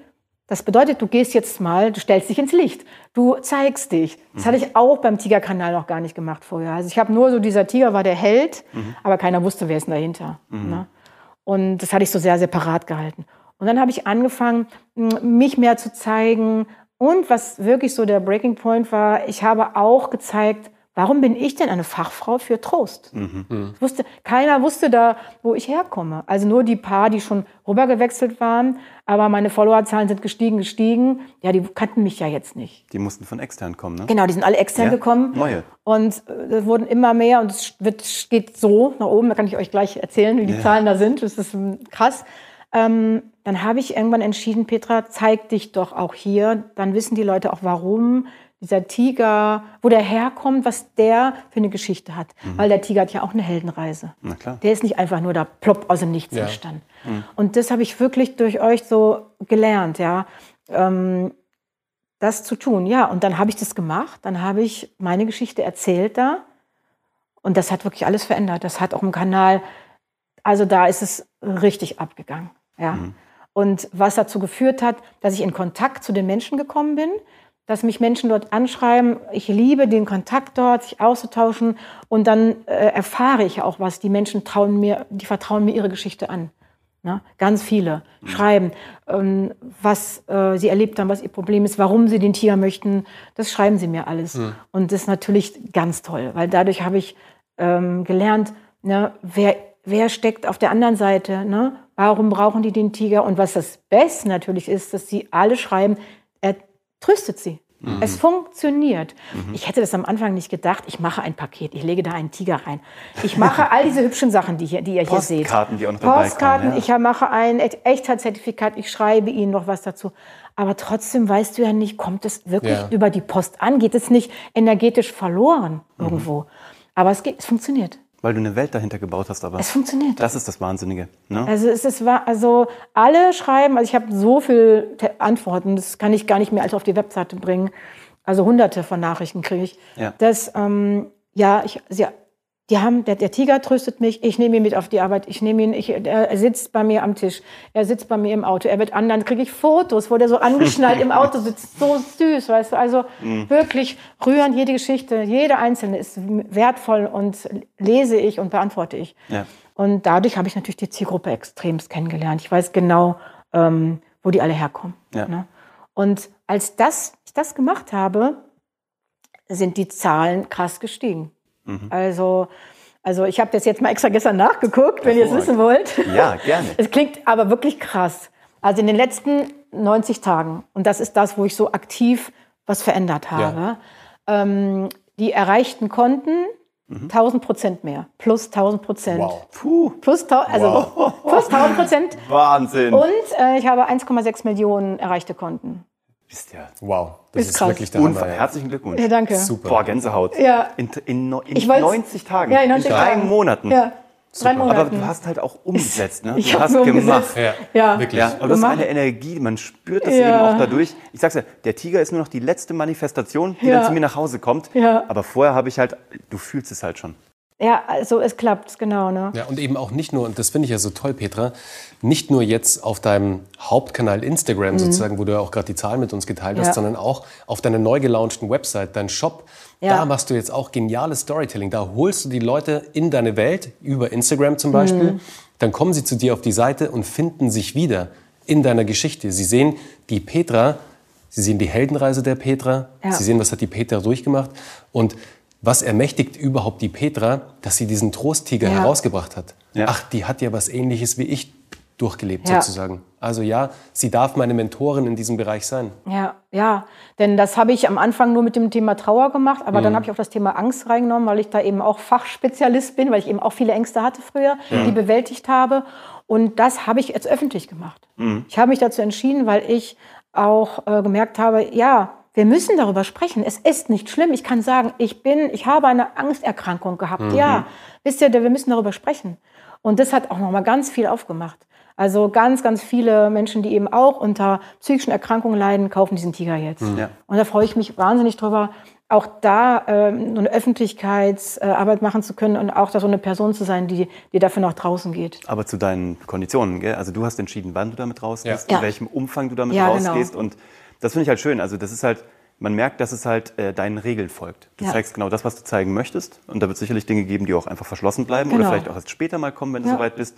das bedeutet, du gehst jetzt mal, du stellst dich ins Licht, du zeigst dich. Das mhm. hatte ich auch beim Tigerkanal noch gar nicht gemacht vorher. Also ich habe nur so, dieser Tiger war der Held, mhm. aber keiner wusste, wer ist denn dahinter. Mhm. Ne? Und das hatte ich so sehr separat gehalten. Und dann habe ich angefangen, mich mehr zu zeigen. Und was wirklich so der Breaking Point war, ich habe auch gezeigt, warum bin ich denn eine Fachfrau für Trost? Mhm. Wusste, keiner wusste da, wo ich herkomme. Also nur die paar, die schon rübergewechselt waren. Aber meine Followerzahlen sind gestiegen, gestiegen. Ja, die kannten mich ja jetzt nicht. Die mussten von extern kommen, ne? Genau, die sind alle extern ja, gekommen. Neue. Und äh, es wurden immer mehr und es wird, geht so nach oben. Da kann ich euch gleich erzählen, wie die ja. Zahlen da sind. Das ist ähm, krass. Ähm, dann habe ich irgendwann entschieden, Petra, zeig dich doch auch hier. Dann wissen die Leute auch, warum dieser Tiger, wo der herkommt, was der für eine Geschichte hat. Mhm. Weil der Tiger hat ja auch eine Heldenreise. Na klar. Der ist nicht einfach nur da plopp aus dem Nichts ja. entstanden. Mhm. Und das habe ich wirklich durch euch so gelernt, ja. Ähm, das zu tun, ja. Und dann habe ich das gemacht. Dann habe ich meine Geschichte erzählt da. Und das hat wirklich alles verändert. Das hat auch im Kanal, also da ist es richtig abgegangen. Ja. Mhm. Und was dazu geführt hat, dass ich in Kontakt zu den Menschen gekommen bin, dass mich Menschen dort anschreiben. Ich liebe den Kontakt dort, sich auszutauschen. Und dann äh, erfahre ich auch was. Die Menschen trauen mir, die vertrauen mir ihre Geschichte an. Ne? Ganz viele mhm. schreiben, ähm, was äh, sie erlebt haben, was ihr Problem ist, warum sie den Tiger möchten. Das schreiben sie mir alles. Mhm. Und das ist natürlich ganz toll, weil dadurch habe ich ähm, gelernt, ne, wer, wer steckt auf der anderen Seite. Ne? Warum brauchen die den Tiger? Und was das Beste natürlich ist, dass sie alle schreiben, er tröstet sie. Mhm. Es funktioniert. Mhm. Ich hätte das am Anfang nicht gedacht. Ich mache ein Paket, ich lege da einen Tiger rein. Ich mache all diese hübschen Sachen, die, hier, die ihr hier seht. Postkarten, die auch noch Postkarten, kommen, ja. ich mache ein Echtheitszertifikat, ich schreibe Ihnen noch was dazu. Aber trotzdem weißt du ja nicht, kommt es wirklich ja. über die Post an? Geht es nicht energetisch verloren mhm. irgendwo? Mhm. Aber es, geht, es funktioniert. Weil du eine Welt dahinter gebaut hast, aber. Es funktioniert. Das ist das Wahnsinnige. Ne? Also es ist also alle schreiben, also ich habe so viele Antworten, das kann ich gar nicht mehr alles auf die Webseite bringen. Also hunderte von Nachrichten kriege ich. Ja. Dass, ähm, ja, ich, sie, die haben, der, der, Tiger tröstet mich, ich nehme ihn mit auf die Arbeit, ich nehme ihn, ich, er sitzt bei mir am Tisch, er sitzt bei mir im Auto, er wird anderen, kriege ich Fotos, wo der so angeschnallt im Auto sitzt, so süß, weißt du, also mhm. wirklich rührend, jede Geschichte, jede einzelne ist wertvoll und lese ich und beantworte ich. Ja. Und dadurch habe ich natürlich die Zielgruppe extremst kennengelernt. Ich weiß genau, ähm, wo die alle herkommen. Ja. Ne? Und als das, ich das gemacht habe, sind die Zahlen krass gestiegen. Mhm. Also, also ich habe das jetzt mal extra gestern nachgeguckt, wenn ihr es wissen wollt. Ja, gerne. Es klingt aber wirklich krass. Also in den letzten 90 Tagen, und das ist das, wo ich so aktiv was verändert habe, ja. ähm, die erreichten Konten mhm. 1000 Prozent mehr, plus 1000 Prozent. Wow. Puh. Plus, also wow. plus 1000 Prozent. Wahnsinn. Und äh, ich habe 1,6 Millionen erreichte Konten bist ja. Wow, das ist, ist wirklich der Hammer. Herzlichen Glückwunsch. Ja, danke. Super. Boah, Gänsehaut. Ja. In, in, in, in 90 Tagen. Ja, in 90 in drei Tagen. Monaten. Ja. Drei Monaten. Aber du hast halt auch umgesetzt, ne? Ich du hast gemacht. Ja, ja, wirklich. Ja, aber das ist eine Energie, man spürt das ja. eben auch dadurch. Ich sag's ja, der Tiger ist nur noch die letzte Manifestation, die ja. dann zu mir nach Hause kommt. Ja. Aber vorher habe ich halt, du fühlst es halt schon. Ja, also es klappt, genau. Ne? Ja, und eben auch nicht nur, und das finde ich ja so toll, Petra, nicht nur jetzt auf deinem Hauptkanal Instagram sozusagen, wo du ja auch gerade die Zahlen mit uns geteilt hast, Mhm. Ja. sondern auch auf deiner neu gelaunchten Website, dein Shop. Ja. Da machst du jetzt auch geniales Storytelling. Da holst du die Leute in deine Welt, über Instagram zum Beispiel. Mhm. Dann kommen sie zu dir auf die Seite und finden sich wieder in deiner Geschichte. Sie sehen die Petra, sie sehen die Heldenreise der Petra, Ja. sie sehen, was hat die Petra durchgemacht und was ermächtigt überhaupt die Petra, dass sie diesen Trosttiger Ja. herausgebracht hat. Ja. Ach, die hat ja was ähnliches wie ich durchgelebt Ja. sozusagen. Also ja, sie darf meine Mentorin in diesem Bereich sein. Ja, ja, denn das habe ich am Anfang nur mit dem Thema Trauer gemacht, aber dann habe ich auch das Thema Angst reingenommen, weil ich da eben auch Fachspezialist bin, weil ich eben auch viele Ängste hatte früher, die bewältigt habe. Und das habe ich jetzt öffentlich gemacht. Ich habe mich dazu entschieden, weil ich auch äh, gemerkt habe, ja, wir müssen darüber sprechen. Es ist nicht schlimm. Ich kann sagen, ich bin, ich habe eine Angsterkrankung gehabt. Ja, wisst ihr, wir müssen darüber sprechen. Und das hat auch noch mal ganz viel aufgemacht. Also ganz, ganz viele Menschen, die eben auch unter psychischen Erkrankungen leiden, kaufen diesen Tiger jetzt. Ja. Und da freue ich mich wahnsinnig drüber, auch da ähm, eine Öffentlichkeitsarbeit machen zu können und auch da so eine Person zu sein, die, die dafür nach draußen geht. Aber zu deinen Konditionen, gell? Also du hast entschieden, wann du damit rausgehst, Ja. in welchem Umfang du damit Ja, genau. rausgehst. Und das finde ich halt schön. Also das ist halt, man merkt, dass es halt äh, deinen Regeln folgt. Du Ja. zeigst genau das, was du zeigen möchtest. Und da wird es sicherlich Dinge geben, die auch einfach verschlossen bleiben Genau. oder vielleicht auch erst später mal kommen, wenn du Ja. soweit bist.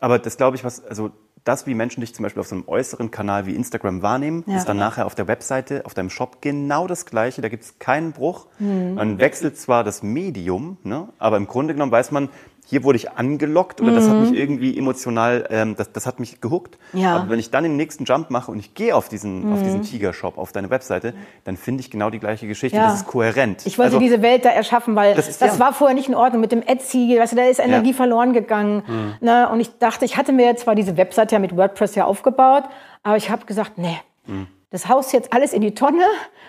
Aber das glaube ich, was, also das, wie Menschen dich zum Beispiel auf so einem äußeren Kanal wie Instagram wahrnehmen, Ja. ist dann nachher auf der Webseite, auf deinem Shop genau das Gleiche. Da gibt es keinen Bruch. Mhm. Man wechselt zwar das Medium, ne, aber im Grunde genommen weiß man, hier wurde ich angelockt oder das hat mich irgendwie emotional, ähm, das, das hat mich gehuckt. Mhm. Ja. Mhm. Aber wenn ich dann den nächsten Jump mache und ich gehe auf diesen, auf diesen Tiger-Shop, auf deine Webseite, dann finde ich genau die gleiche Geschichte. Ja. Das ist kohärent. Ich wollte Also, diese Welt da erschaffen, weil Das das, ist- ja. war vorher nicht in Ordnung mit dem Etsy. Weißt du, da ist Energie verloren gegangen. Mhm. Ne? Und ich dachte, ich hatte mir zwar diese Website ja mit WordPress ja aufgebaut, aber ich habe gesagt, nee, Mhm. Das haust jetzt alles in die Tonne.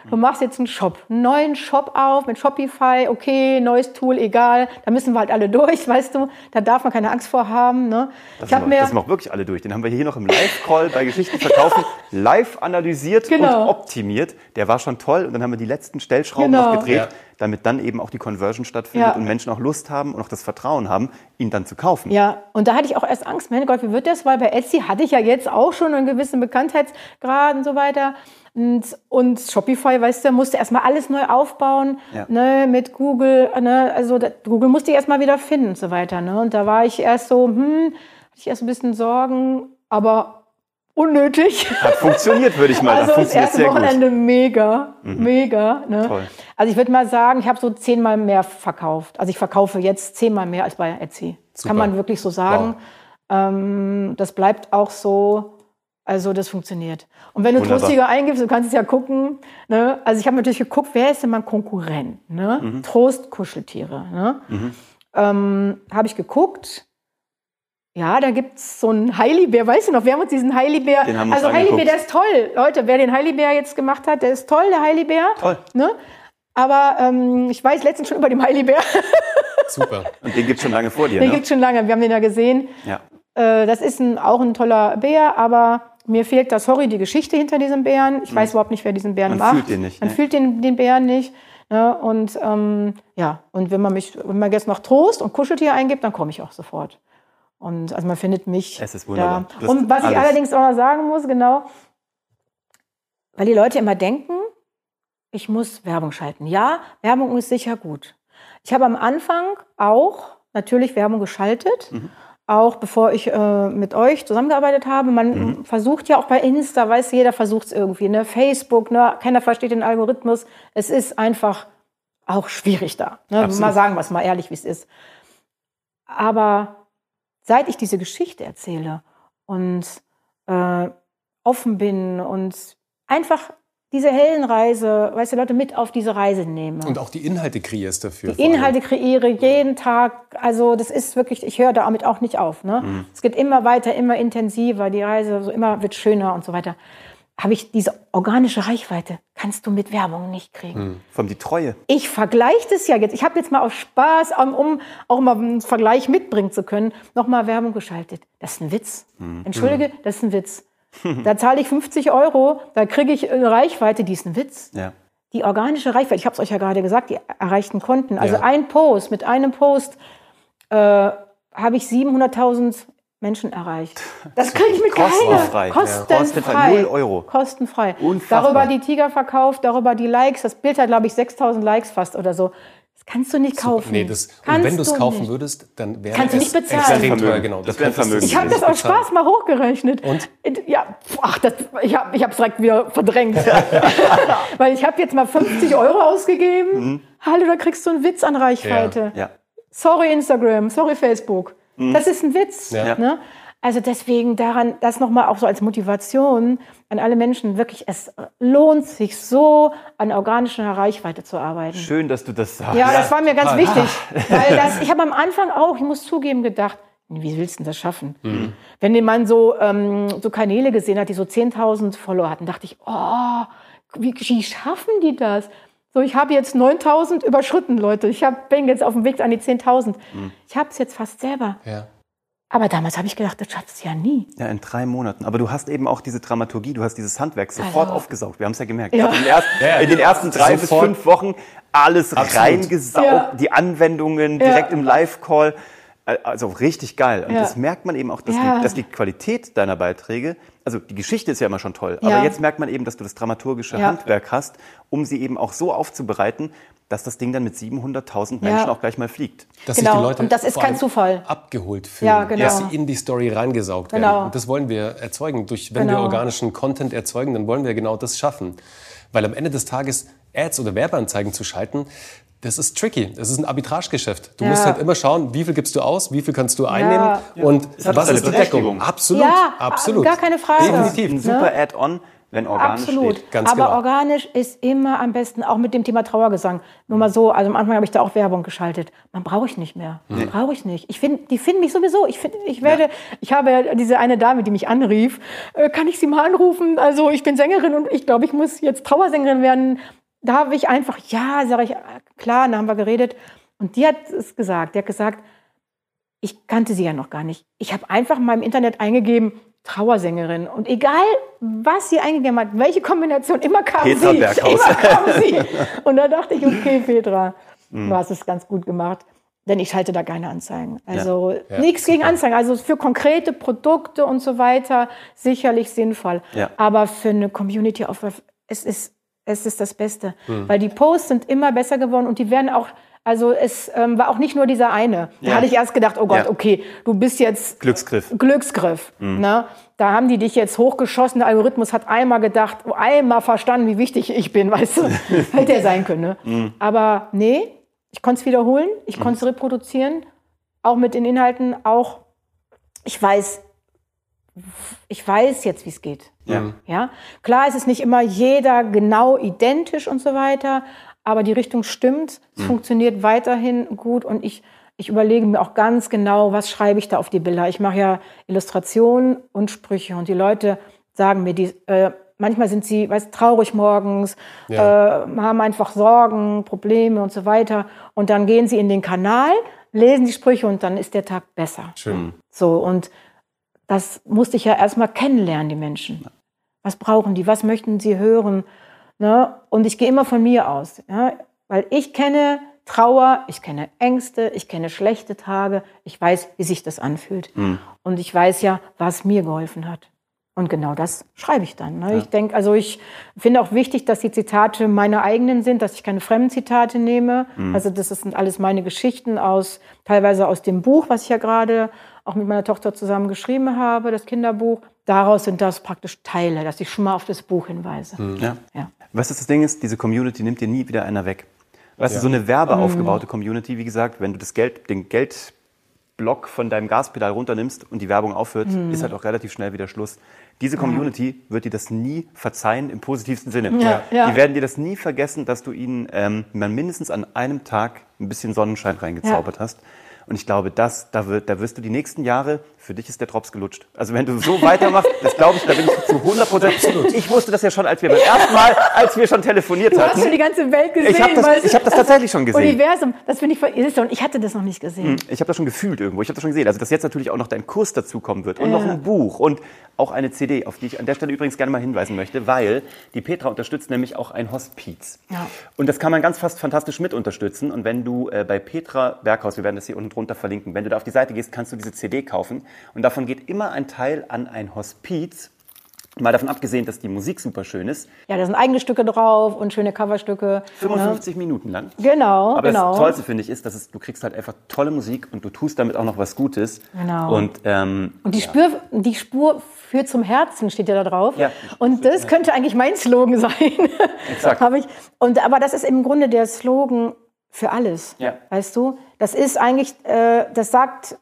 Du machst jetzt einen Shop, einen neuen Shop auf mit Shopify. Okay, neues Tool, egal. Da müssen wir halt alle durch, weißt du. Da darf man keine Angst vor haben. Ne? Das, ich habe sind wir, mir das sind auch wirklich alle durch. Den haben wir hier noch im Live-Call bei Geschichten verkaufen, live analysiert Genau. und optimiert. Der war schon toll. Und dann haben wir die letzten Stellschrauben Genau. noch gedreht, Ja. Damit dann eben auch die Conversion stattfindet Ja. und Menschen auch Lust haben und auch das Vertrauen haben, ihn dann zu kaufen. Ja, und da hatte ich auch erst Angst, mein Gott, wie wird das? Weil bei Etsy hatte ich ja jetzt auch schon einen gewissen Bekanntheitsgrad und so weiter. Und, und Shopify, weißt du, musste erstmal alles neu aufbauen, Ja. ne, mit Google, ne, also da, Google musste ich erstmal wieder finden und so weiter, ne. Und da war ich erst so, hm, hatte ich erst ein bisschen Sorgen, aber unnötig. Hat funktioniert, würde ich mal sagen. Also das Funktioniert erste sehr gut. Wochenende mega, mega. Ne? Toll. Also ich würde mal sagen, ich habe so zehnmal mehr verkauft. Also ich verkaufe jetzt zehnmal mehr als bei Etsy. Das Super. kann man wirklich so sagen. Ähm, das bleibt auch so. Also das funktioniert. Und wenn du. Trosttiger eingibst, du kannst es ja gucken. Ne? Also ich habe natürlich geguckt, wer ist denn mein Konkurrent? Ne? Mhm. Trost-Kuscheltiere. Ne? Ähm, habe ich geguckt. Ja, da gibt's so einen Heilibär. Weißt du noch, wir haben uns diesen Heilibär. Den haben wir also Heilibär, der ist toll. Leute, wer den Heilibär jetzt gemacht hat, der ist toll, der Heilibär. Toll. Ne? Aber ähm, ich weiß letztens schon über den Heilibär. Super. Und den gibt es schon lange vor dir, Den ne? gibt's schon lange. Wir haben den ja gesehen. Ja. Äh, das ist ein, auch ein toller Bär, aber mir fehlt da, sorry, die Geschichte hinter diesem Bären. Ich weiß überhaupt nicht, wer diesen Bären Mhm. Man macht. fühlt den nicht, Man ne? fühlt den, den Bären nicht. Ne? Und ähm, ja, und wenn man mich, wenn man jetzt noch Trost und Kuscheltier eingibt, dann komme ich auch sofort. Und also man findet mich. Es ist wunderbar. Da. Und was ich alles. allerdings auch noch sagen muss, genau, weil die Leute immer denken, ich muss Werbung schalten. Ja, Werbung ist sicher gut. Ich habe am Anfang auch natürlich Werbung geschaltet, Mhm. auch bevor ich äh, mit euch zusammengearbeitet habe. Man Mhm. versucht ja auch bei Insta, weiß jeder versucht es irgendwie, ne? Facebook, ne? keiner versteht den Algorithmus. Es ist einfach auch schwierig da. Ne? Absolut. Mal sagen wir es mal ehrlich, wie es ist. Aber seit ich diese Geschichte erzähle und äh, offen bin und einfach diese Heldenreise, weißt du, Leute mit auf diese Reise nehme. Und auch die Inhalte kreierst dafür. Die. Inhalte kreiere jeden Tag. Also das ist wirklich, ich höre damit auch nicht auf. Ne? Mhm. Es geht immer weiter, immer intensiver, die Reise so immer wird schöner und so weiter. Habe ich diese organische Reichweite, kannst du mit Werbung nicht kriegen. Mhm. Vor allem die Treue. Ich vergleiche das ja jetzt. Ich habe jetzt mal aus Spaß, um, um auch mal einen Vergleich mitbringen zu können, nochmal Werbung geschaltet. Das ist ein Witz. Entschuldige, das ist ein Witz. Da zahle ich 50 Euro, da kriege ich eine Reichweite, die ist ein Witz. Ja. die organische Reichweite, ich habe es euch ja gerade gesagt, die erreichten Konten. Also Ja. ein Post, mit einem Post äh, habe ich 700.000 Menschen erreicht. Das kriege ich mit Kostenfrei. keiner. Ja. Kostenfrei. Kostenfrei. Null Euro. Kostenfrei. Unfassbar. Darüber die Tiger verkauft, darüber die Likes. Das Bild hat, glaube ich, 6.000 Likes fast oder so. Das kannst du nicht kaufen. Nee, das, und Kannst wenn du es kaufen nicht. würdest, dann wäre Kannst du es nicht bezahlen. extrem Vermögen. teuer. Genau. Das wäre ein könntest du Vermögen. Ich habe das aus. Spaß mal hochgerechnet. Und? Ja, ach, das, ich habe ich es direkt wieder verdrängt. Weil ich habe jetzt mal 50 Euro ausgegeben. Hallo, da kriegst du einen Witz an Reichweite. Ja. Sorry Instagram, sorry Facebook. Das ist ein Witz. Ja. Ne? Also deswegen daran, das nochmal auch so als Motivation an alle Menschen, wirklich, es lohnt sich so, an organischer Reichweite zu arbeiten. Schön, dass du das sagst. Ja, das war mir ganz total. wichtig. Weil das, ich habe am Anfang auch, ich muss zugeben, gedacht, wie willst du denn das schaffen? Mhm. Wenn man so, ähm, so Kanäle gesehen hat, die so 10.000 Follower hatten, dachte ich, oh, wie, wie schaffen die das? So, ich habe jetzt 9.000 überschritten, Leute. Ich hab, bin jetzt auf dem Weg an die 10.000. Mhm. Ich habe es jetzt fast selber. Ja. Aber damals habe ich gedacht, das schaffst du ja nie. Ja, in drei Monaten. Aber du hast eben auch diese Dramaturgie, du hast dieses Handwerk sofort Also. aufgesaugt. Wir haben es ja gemerkt. Ja. In, den ersten, Ja, ja. in den ersten drei bis fünf Wochen alles Absolut. reingesaugt, Ja. die Anwendungen Ja. direkt im Live-Call. Also richtig geil. Und Ja. das merkt man eben auch, dass, Ja. die, dass die Qualität deiner Beiträge, also die Geschichte ist ja immer schon toll, aber Ja. jetzt merkt man eben, dass du das dramaturgische Ja. Handwerk hast, um sie eben auch so aufzubereiten, dass das Ding dann mit 700.000 Ja. Menschen auch gleich mal fliegt. Dass Genau, sich die Leute und das ist kein Zufall. abgeholt fühlen, Ja, genau. dass sie in die Story reingesaugt Genau. werden. Und das wollen wir erzeugen. Durch, wenn wir Genau. organischen Content erzeugen, dann wollen wir genau das schaffen. Weil am Ende des Tages Ads oder Werbeanzeigen zu schalten, das ist tricky. Das ist ein Arbitragegeschäft. Du Ja. musst halt immer schauen, wie viel gibst du aus, wie viel kannst du einnehmen und hat was ist die. Deckung. Absolut, Ja, absolut. gar keine Frage. Definitiv. Ein super Add-on, wenn organisch Absolut. steht. Ganz Aber genau. organisch ist immer am besten, auch mit dem Thema Trauergesang. Nur mal so, also am Anfang habe ich da auch Werbung geschaltet. Man brauche ich nicht mehr. Brauche ich nicht. Ich finde, die finden mich sowieso. Ich finde, ich werde, ich habe ja diese eine Dame, die mich anrief, äh, kann ich sie mal anrufen? Also ich bin Sängerin und ich glaube, ich muss jetzt Trauersängerin werden. Da habe ich einfach, ja, sage ich, äh, klar, da haben wir geredet. Und die hat es gesagt. Die hat gesagt, ich kannte sie ja noch gar nicht. Ich habe einfach mal im Internet eingegeben, Trauersängerin. Und egal, was sie eingegeben hat, welche Kombination, immer kam Petra sie. Berghaus. Immer kam sie. Und da dachte ich, okay, Petra, Mhm. du hast es ganz gut gemacht. Denn ich schalte da keine Anzeigen. Also Ja, nichts gegen. Anzeigen. Also für konkrete Produkte und so weiter sicherlich sinnvoll. Ja. Aber für eine Community auf es ist es ist das Beste, Hm. weil die Posts sind immer besser geworden und die werden auch also es ähm, war auch nicht nur dieser eine. Da Ja. hatte ich erst gedacht, oh Gott, Ja. okay, du bist jetzt Glücksgriff. Glücksgriff. Mhm. Ne? Da haben die dich jetzt hochgeschossen. Der Algorithmus hat einmal gedacht, einmal verstanden, wie wichtig ich bin, weißt du? Hätte er sein können. Ne? Mhm. Aber nee, ich konnte es wiederholen, ich konnte es reproduzieren, auch mit den Inhalten, auch ich weiß, ich weiß jetzt, wie es geht. Ja. Ja, klar, es ist nicht immer jeder genau identisch und so weiter, aber die Richtung stimmt. Es funktioniert weiterhin gut und ich, ich überlege mir auch ganz genau, was schreibe ich da auf die Bilder. Ich mache ja Illustrationen und Sprüche und die Leute sagen mir, die, äh, manchmal sind sie weiß, traurig morgens, Ja. äh, haben einfach Sorgen, Probleme und so weiter und dann gehen sie in den Kanal, lesen die Sprüche und dann ist der Tag besser. Schön. So, und das musste ich ja erstmal kennenlernen, die Menschen. Was brauchen die? Was möchten sie hören? Ne? Und ich gehe immer von mir aus, ja? weil ich kenne Trauer, ich kenne Ängste, ich kenne schlechte Tage, ich weiß, wie sich das anfühlt. Und ich weiß ja, was mir geholfen hat. Und genau das schreibe ich dann. Ne? Ich denke, also ich finde auch wichtig, dass die Zitate meine eigenen sind, dass ich keine fremden Zitate nehme. Also das sind alles meine Geschichten aus, teilweise aus dem Buch, was ich ja gerade auch mit meiner Tochter zusammen geschrieben habe, das Kinderbuch. Daraus sind das praktisch Teile, dass ich schon mal auf das Buch hinweise. Ja. Ja. Weißt du, das Ding ist, diese Community nimmt dir nie wieder einer weg. Weißt Ja. du, so eine Mhm. werbeaufgebaute Community, wie gesagt, wenn du das Geld, den Geldblock von deinem Gaspedal runternimmst und die Werbung aufhört, Mhm. ist halt auch relativ schnell wieder Schluss. Diese Community wird dir das nie verzeihen im positivsten Sinne. Ja, ja. Die werden dir das nie vergessen, dass du ihnen ähm, mindestens an einem Tag ein bisschen Sonnenschein reingezaubert hast. Und ich glaube, das, da, wird, da wirst du die nächsten Jahre, für dich ist der Drops gelutscht. Also wenn du so weitermachst, das glaube ich, da bin ich zu 100 Prozent. Ich wusste das ja schon, als wir beim ersten Mal, als wir schon telefoniert Du hatten. hast schon die ganze Welt gesehen. Ich hab das- du? ich hab das tatsächlich schon gesehen. Universum, das finde ich, voll- du, ich hatte das noch nicht gesehen. Ich habe das schon gefühlt irgendwo. Ich habe das schon gesehen. Also dass jetzt natürlich auch noch dein Kurs dazukommen wird und noch ein Buch und auch eine CD, auf die ich an der Stelle übrigens gerne mal hinweisen möchte, weil die Petra unterstützt nämlich auch ein Hospiz. Ja. Und das kann man ganz fast fantastisch mit unterstützen. Und wenn du äh, bei Petra Berghaus, wir werden das hier unten drunter verlinken, wenn du da auf die Seite gehst, kannst du diese CD kaufen. Und davon geht immer ein Teil an ein Hospiz. Mal davon abgesehen, dass die Musik super schön ist. Ja, da sind eigene Stücke drauf und schöne Coverstücke. 55 Minuten lang. Genau, Aber genau. das Tollste finde ich ist, dass es, du kriegst halt einfach tolle Musik und du tust damit auch noch was Gutes. Genau. Und ähm, Und die, Spür, die Spur führt zum Herzen, steht ja da drauf. Ja. Und das könnte eigentlich mein Slogan sein. Exakt. Habe ich. Und, aber das ist im Grunde der Slogan für alles. Ja. Weißt du? Das ist eigentlich, äh, das sagt,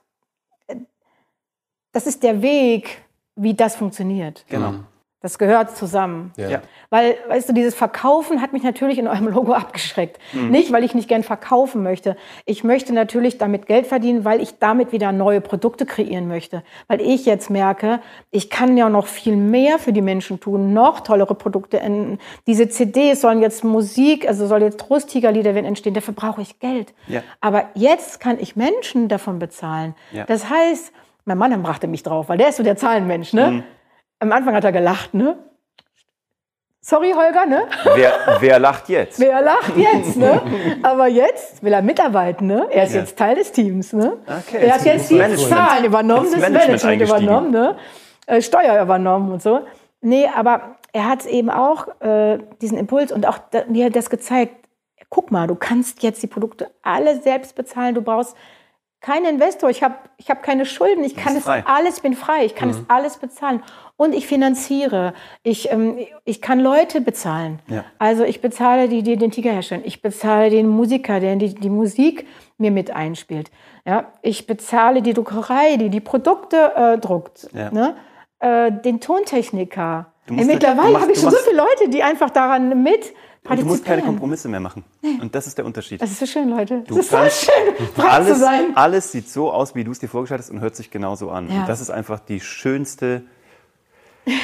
das ist der Weg, wie das funktioniert. genau. Das gehört zusammen. Ja. Weil, weißt du, dieses Verkaufen hat mich natürlich in eurem Logo abgeschreckt. Nicht, weil ich nicht gern verkaufen möchte. Ich möchte natürlich damit Geld verdienen, weil ich damit wieder neue Produkte kreieren möchte. Weil ich jetzt merke, ich kann ja noch viel mehr für die Menschen tun, noch tollere Produkte. In, diese CDs sollen jetzt Musik, also soll jetzt Trosttigerlieder werden entstehen. Dafür brauche ich Geld. Ja. Aber jetzt kann ich Menschen davon bezahlen. Ja. Das heißt, mein Mann brachte mich drauf, weil der ist so der Zahlenmensch, ne? Am Anfang hat er gelacht, ne? Sorry, Holger, ne? Wer, wer lacht jetzt? Wer lacht jetzt, ne? Aber jetzt will er mitarbeiten, ne? Er ist Ja. jetzt Teil des Teams, ne? Okay, er hat jetzt die Management. Zahlen übernommen, Ins das Management übernommen, ne? Äh, Steuer übernommen und so. Nee, aber er hat eben auch äh, diesen Impuls und auch mir hat das gezeigt. Guck mal, du kannst jetzt die Produkte alle selbst bezahlen. Du brauchst keinen Investor. Ich habe ich hab keine Schulden. Ich kann es alles, ich bin frei. Ich kann es alles bezahlen. Und ich finanziere. Ich, ähm, ich kann Leute bezahlen. Ja. Also ich bezahle die, die den Tiger herstellen. Ich bezahle den Musiker, der die, die Musik mir mit einspielt. Ja, ich bezahle die Druckerei, die die Produkte äh, druckt. Ja. Ne? Äh, den Tontechniker. Du mittlerweile habe ich schon so viele Leute, die einfach daran mit Und du musst keine. Kompromisse mehr machen. Und das ist der Unterschied. Das ist so schön, Leute. Du Das ist so schön, alles, sein. alles sieht so aus, wie du es dir vorgestellt hast und hört sich genauso an. Ja. Und das ist einfach die schönste,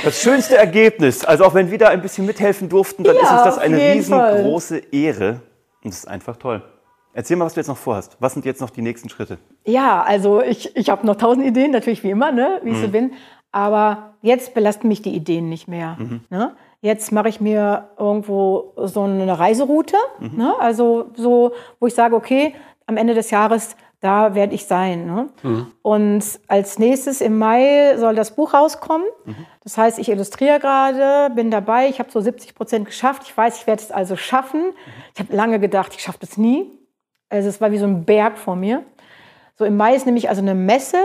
das schönste Ergebnis. Also auch wenn wir da ein bisschen mithelfen durften, dann Ja, ist uns das eine jeden Fall. riesengroße Ehre. Und es ist einfach toll. Erzähl mal, was du jetzt noch vorhast. Was sind jetzt noch die nächsten Schritte? Ja, also ich, ich habe noch tausend Ideen, natürlich wie immer, ne, wie ich so bin. Aber jetzt belasten mich die Ideen nicht mehr. Ne? Jetzt mache ich mir irgendwo so eine Reiseroute, ne? also so, wo ich sage, okay, am Ende des Jahres, da werde ich sein. Ne? Und als nächstes im Mai soll das Buch rauskommen. Das heißt, ich illustriere gerade, bin dabei, ich habe so 70 Prozent geschafft. Ich weiß, ich werde es also schaffen. Ich habe lange gedacht, ich schaffe das nie. Also es war wie so ein Berg vor mir. So im Mai ist nämlich also eine Messe,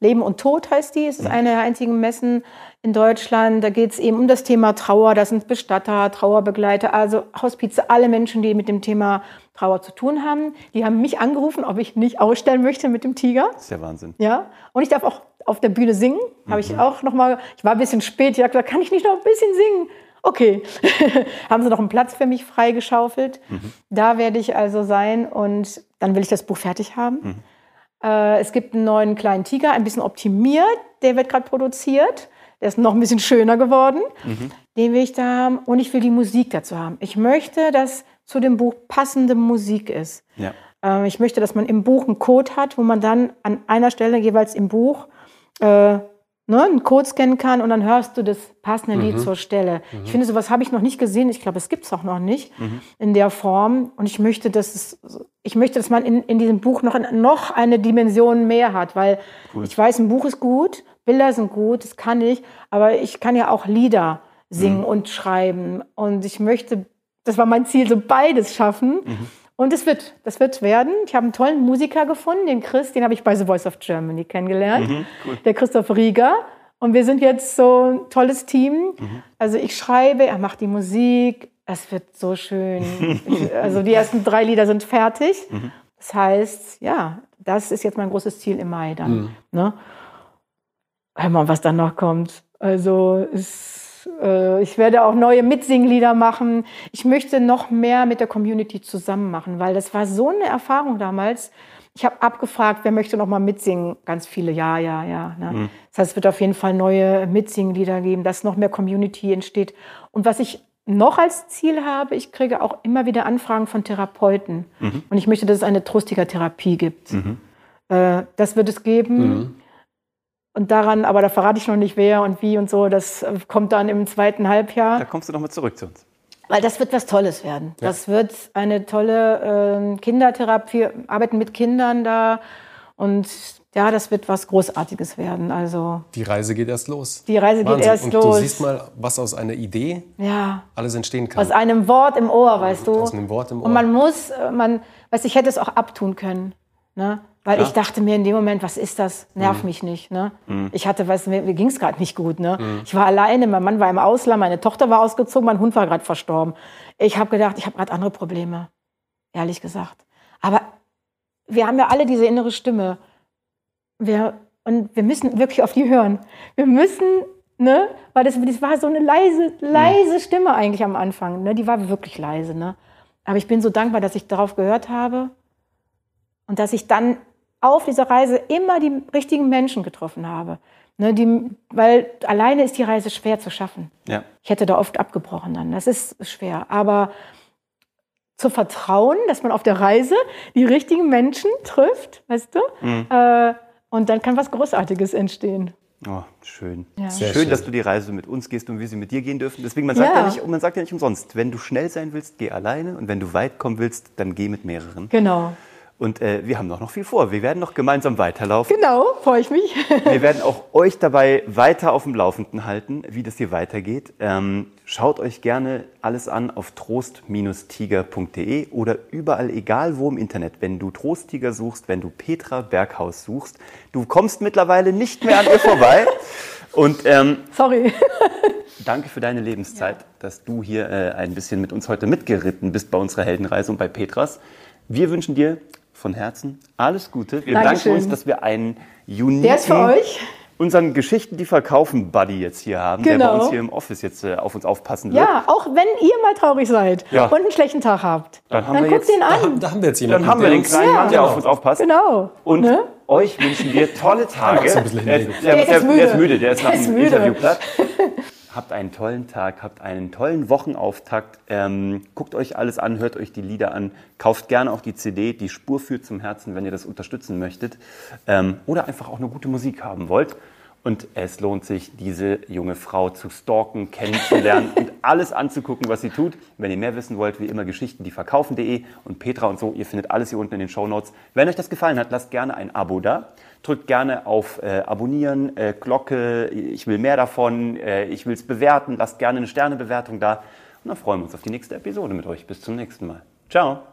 Leben und Tod heißt die. Es ist eine der einzigen Messen in Deutschland. Da geht es eben um das Thema Trauer. Das sind Bestatter, Trauerbegleiter, also Hospize, alle Menschen, die mit dem Thema Trauer zu tun haben. Die haben mich angerufen, ob ich nicht ausstellen möchte mit dem Tiger. Das ist der Wahnsinn. Ja, und ich darf auch auf der Bühne singen. Habe ich auch noch mal. Ich war ein bisschen spät. Ich habe gesagt, kann ich nicht noch ein bisschen singen? Okay. Haben sie noch einen Platz für mich freigeschaufelt. Da werde ich also sein und dann will ich das Buch fertig haben. Äh, es gibt einen neuen kleinen Tiger, ein bisschen optimiert. Der wird gerade produziert. Der ist noch ein bisschen schöner geworden. Den will ich da haben. Und ich will die Musik dazu haben. Ich möchte, dass zu dem Buch passende Musik ist. Ja. Äh, Ich möchte, dass man im Buch einen Code hat, wo man dann an einer Stelle jeweils im Buch äh, ne, einen Code scannen kann und dann hörst du das passende Lied zur Stelle. Ich finde, sowas habe ich noch nicht gesehen. Ich glaube, es gibt es auch noch nicht in der Form. Und ich möchte, dass es, ich möchte, dass man in, in diesem Buch noch, noch eine Dimension mehr hat, weil ich weiß, ein Buch ist gut, Bilder sind gut, das kann ich, aber ich kann ja auch Lieder singen und schreiben. Und ich möchte, das war mein Ziel, so beides schaffen. Und es wird, das wird werden. Ich habe einen tollen Musiker gefunden, den Chris, den habe ich bei The Voice of Germany kennengelernt. Der Christoph Rieger. Und wir sind jetzt so ein tolles Team. Also ich schreibe, er macht die Musik. Es wird so schön. ich, also die ersten drei Lieder sind fertig. Das heißt, ja, das ist jetzt mein großes Ziel im Mai dann. Ne? Hör mal, was dann noch kommt. Also es äh, ich werde auch neue Mitsinglieder machen. Ich möchte noch mehr mit der Community zusammen machen, weil das war so eine Erfahrung damals. Ich habe abgefragt, wer möchte noch mal mitsingen? Ganz viele, ja, ja, ja. Ne? Mhm. Das heißt, es wird auf jeden Fall neue Mitsinglieder geben, dass noch mehr Community entsteht. Und was ich noch als Ziel habe, ich kriege auch immer wieder Anfragen von Therapeuten. Mhm. Und ich möchte, dass es eine Trustiger-Therapie gibt. Mhm. Äh, das wird es geben. Mhm. Und daran, aber da verrate ich noch nicht wer und wie und so, das kommt dann im zweiten Halbjahr. Da kommst du nochmal zurück zu uns. Weil das wird was Tolles werden. Ja. Das wird eine tolle äh, Kindertherapie, arbeiten mit Kindern da. Und ja, das wird was Großartiges werden. Also die Reise geht erst los. Die Reise Wahnsinn. geht erst und los. Du siehst mal, was aus einer Idee ja. alles entstehen kann. Aus einem Wort im Ohr, weißt du. Aus einem Wort im Ohr. Und man muss, man, weiß ich hätte es auch abtun können. Ne? Weil ja. ich dachte mir in dem Moment, was ist das? Nerv mhm. mich nicht. Ne? Mhm. Ich hatte, was, mir, mir ging es gerade nicht gut. Ne? Mhm. Ich war alleine, mein Mann war im Ausland, meine Tochter war ausgezogen, mein Hund war gerade verstorben. Ich habe gedacht, ich habe gerade andere Probleme. Ehrlich gesagt. Aber wir haben ja alle diese innere Stimme. Wir, und wir müssen wirklich auf die hören. Wir müssen, ne? Weil das, das war so eine leise, leise Stimme eigentlich am Anfang. Ne? Die war wirklich leise. Ne? Aber ich bin so dankbar, dass ich darauf gehört habe und dass ich dann auf dieser Reise immer die richtigen Menschen getroffen habe. Ne, die, weil alleine ist die Reise schwer zu schaffen. Ja. Ich hätte da oft abgebrochen dann. Das ist schwer. Aber zu vertrauen, dass man auf der Reise die richtigen Menschen trifft, weißt du? Mhm. Äh, und dann kann was Großartiges entstehen. Oh, schön. Ja. schön, schön, dass du die Reise mit uns gehst und wir sie mit dir gehen dürfen. Deswegen, man sagt ja. ja, nicht, man sagt ja nicht umsonst, wenn du schnell sein willst, geh alleine und wenn du weit kommen willst, dann geh mit mehreren. Genau. Und äh, wir haben noch, noch viel vor. Wir werden noch gemeinsam weiterlaufen. Genau, freue ich mich. wir werden auch euch dabei weiter auf dem Laufenden halten, wie das hier weitergeht. Ähm, schaut euch gerne alles an auf trost-tiger.de oder überall, egal wo im Internet. Wenn du Trosttiger suchst, wenn du Petra Berghaus suchst, du kommst mittlerweile nicht mehr an ihr vorbei. Und ähm, sorry. danke für deine Lebenszeit, ja. dass du hier äh, ein bisschen mit uns heute mitgeritten bist bei unserer Heldenreise und bei Petras. Wir wünschen dir von Herzen alles Gute. Wir Dankeschön. bedanken uns, dass wir einen uniken, der ist für euch. unseren Geschichten, die verkaufen Buddy jetzt hier haben, genau. der bei genau. uns hier im Office jetzt äh, auf uns aufpassen wird. Ja, auch wenn ihr mal traurig seid ja. und einen schlechten Tag habt, dann, haben dann wir guckt jetzt, ihn an. Da, da, haben wir jetzt jemanden. Dann haben wir den kleinen ja. Mann, der genau. auf uns aufpasst. Genau. Und ne? euch wünschen wir tolle Tage. Der, der, der, der, ist müde. der ist müde, der ist nach dem Interview platt. habt einen tollen Tag, habt einen tollen Wochenauftakt. Ähm, guckt euch alles an, hört euch die Lieder an, kauft gerne auch die CD, die Spur führt zum Herzen, wenn ihr das unterstützen möchtet. Ähm, oder einfach auch eine gute Musik haben wollt. Und es lohnt sich, diese junge Frau zu stalken, kennenzulernen und alles anzugucken, was sie tut. Wenn ihr mehr wissen wollt, wie immer Geschichten, die verkaufen.de und Petra und so, ihr findet alles hier unten in den Show Notes. Wenn euch das gefallen hat, lasst gerne ein Abo da. Drückt gerne auf äh, Abonnieren, äh, Glocke, ich will mehr davon, äh, ich will es bewerten, lasst gerne eine Sternebewertung da. Und dann freuen wir uns auf die nächste Episode mit euch. Bis zum nächsten Mal. Ciao.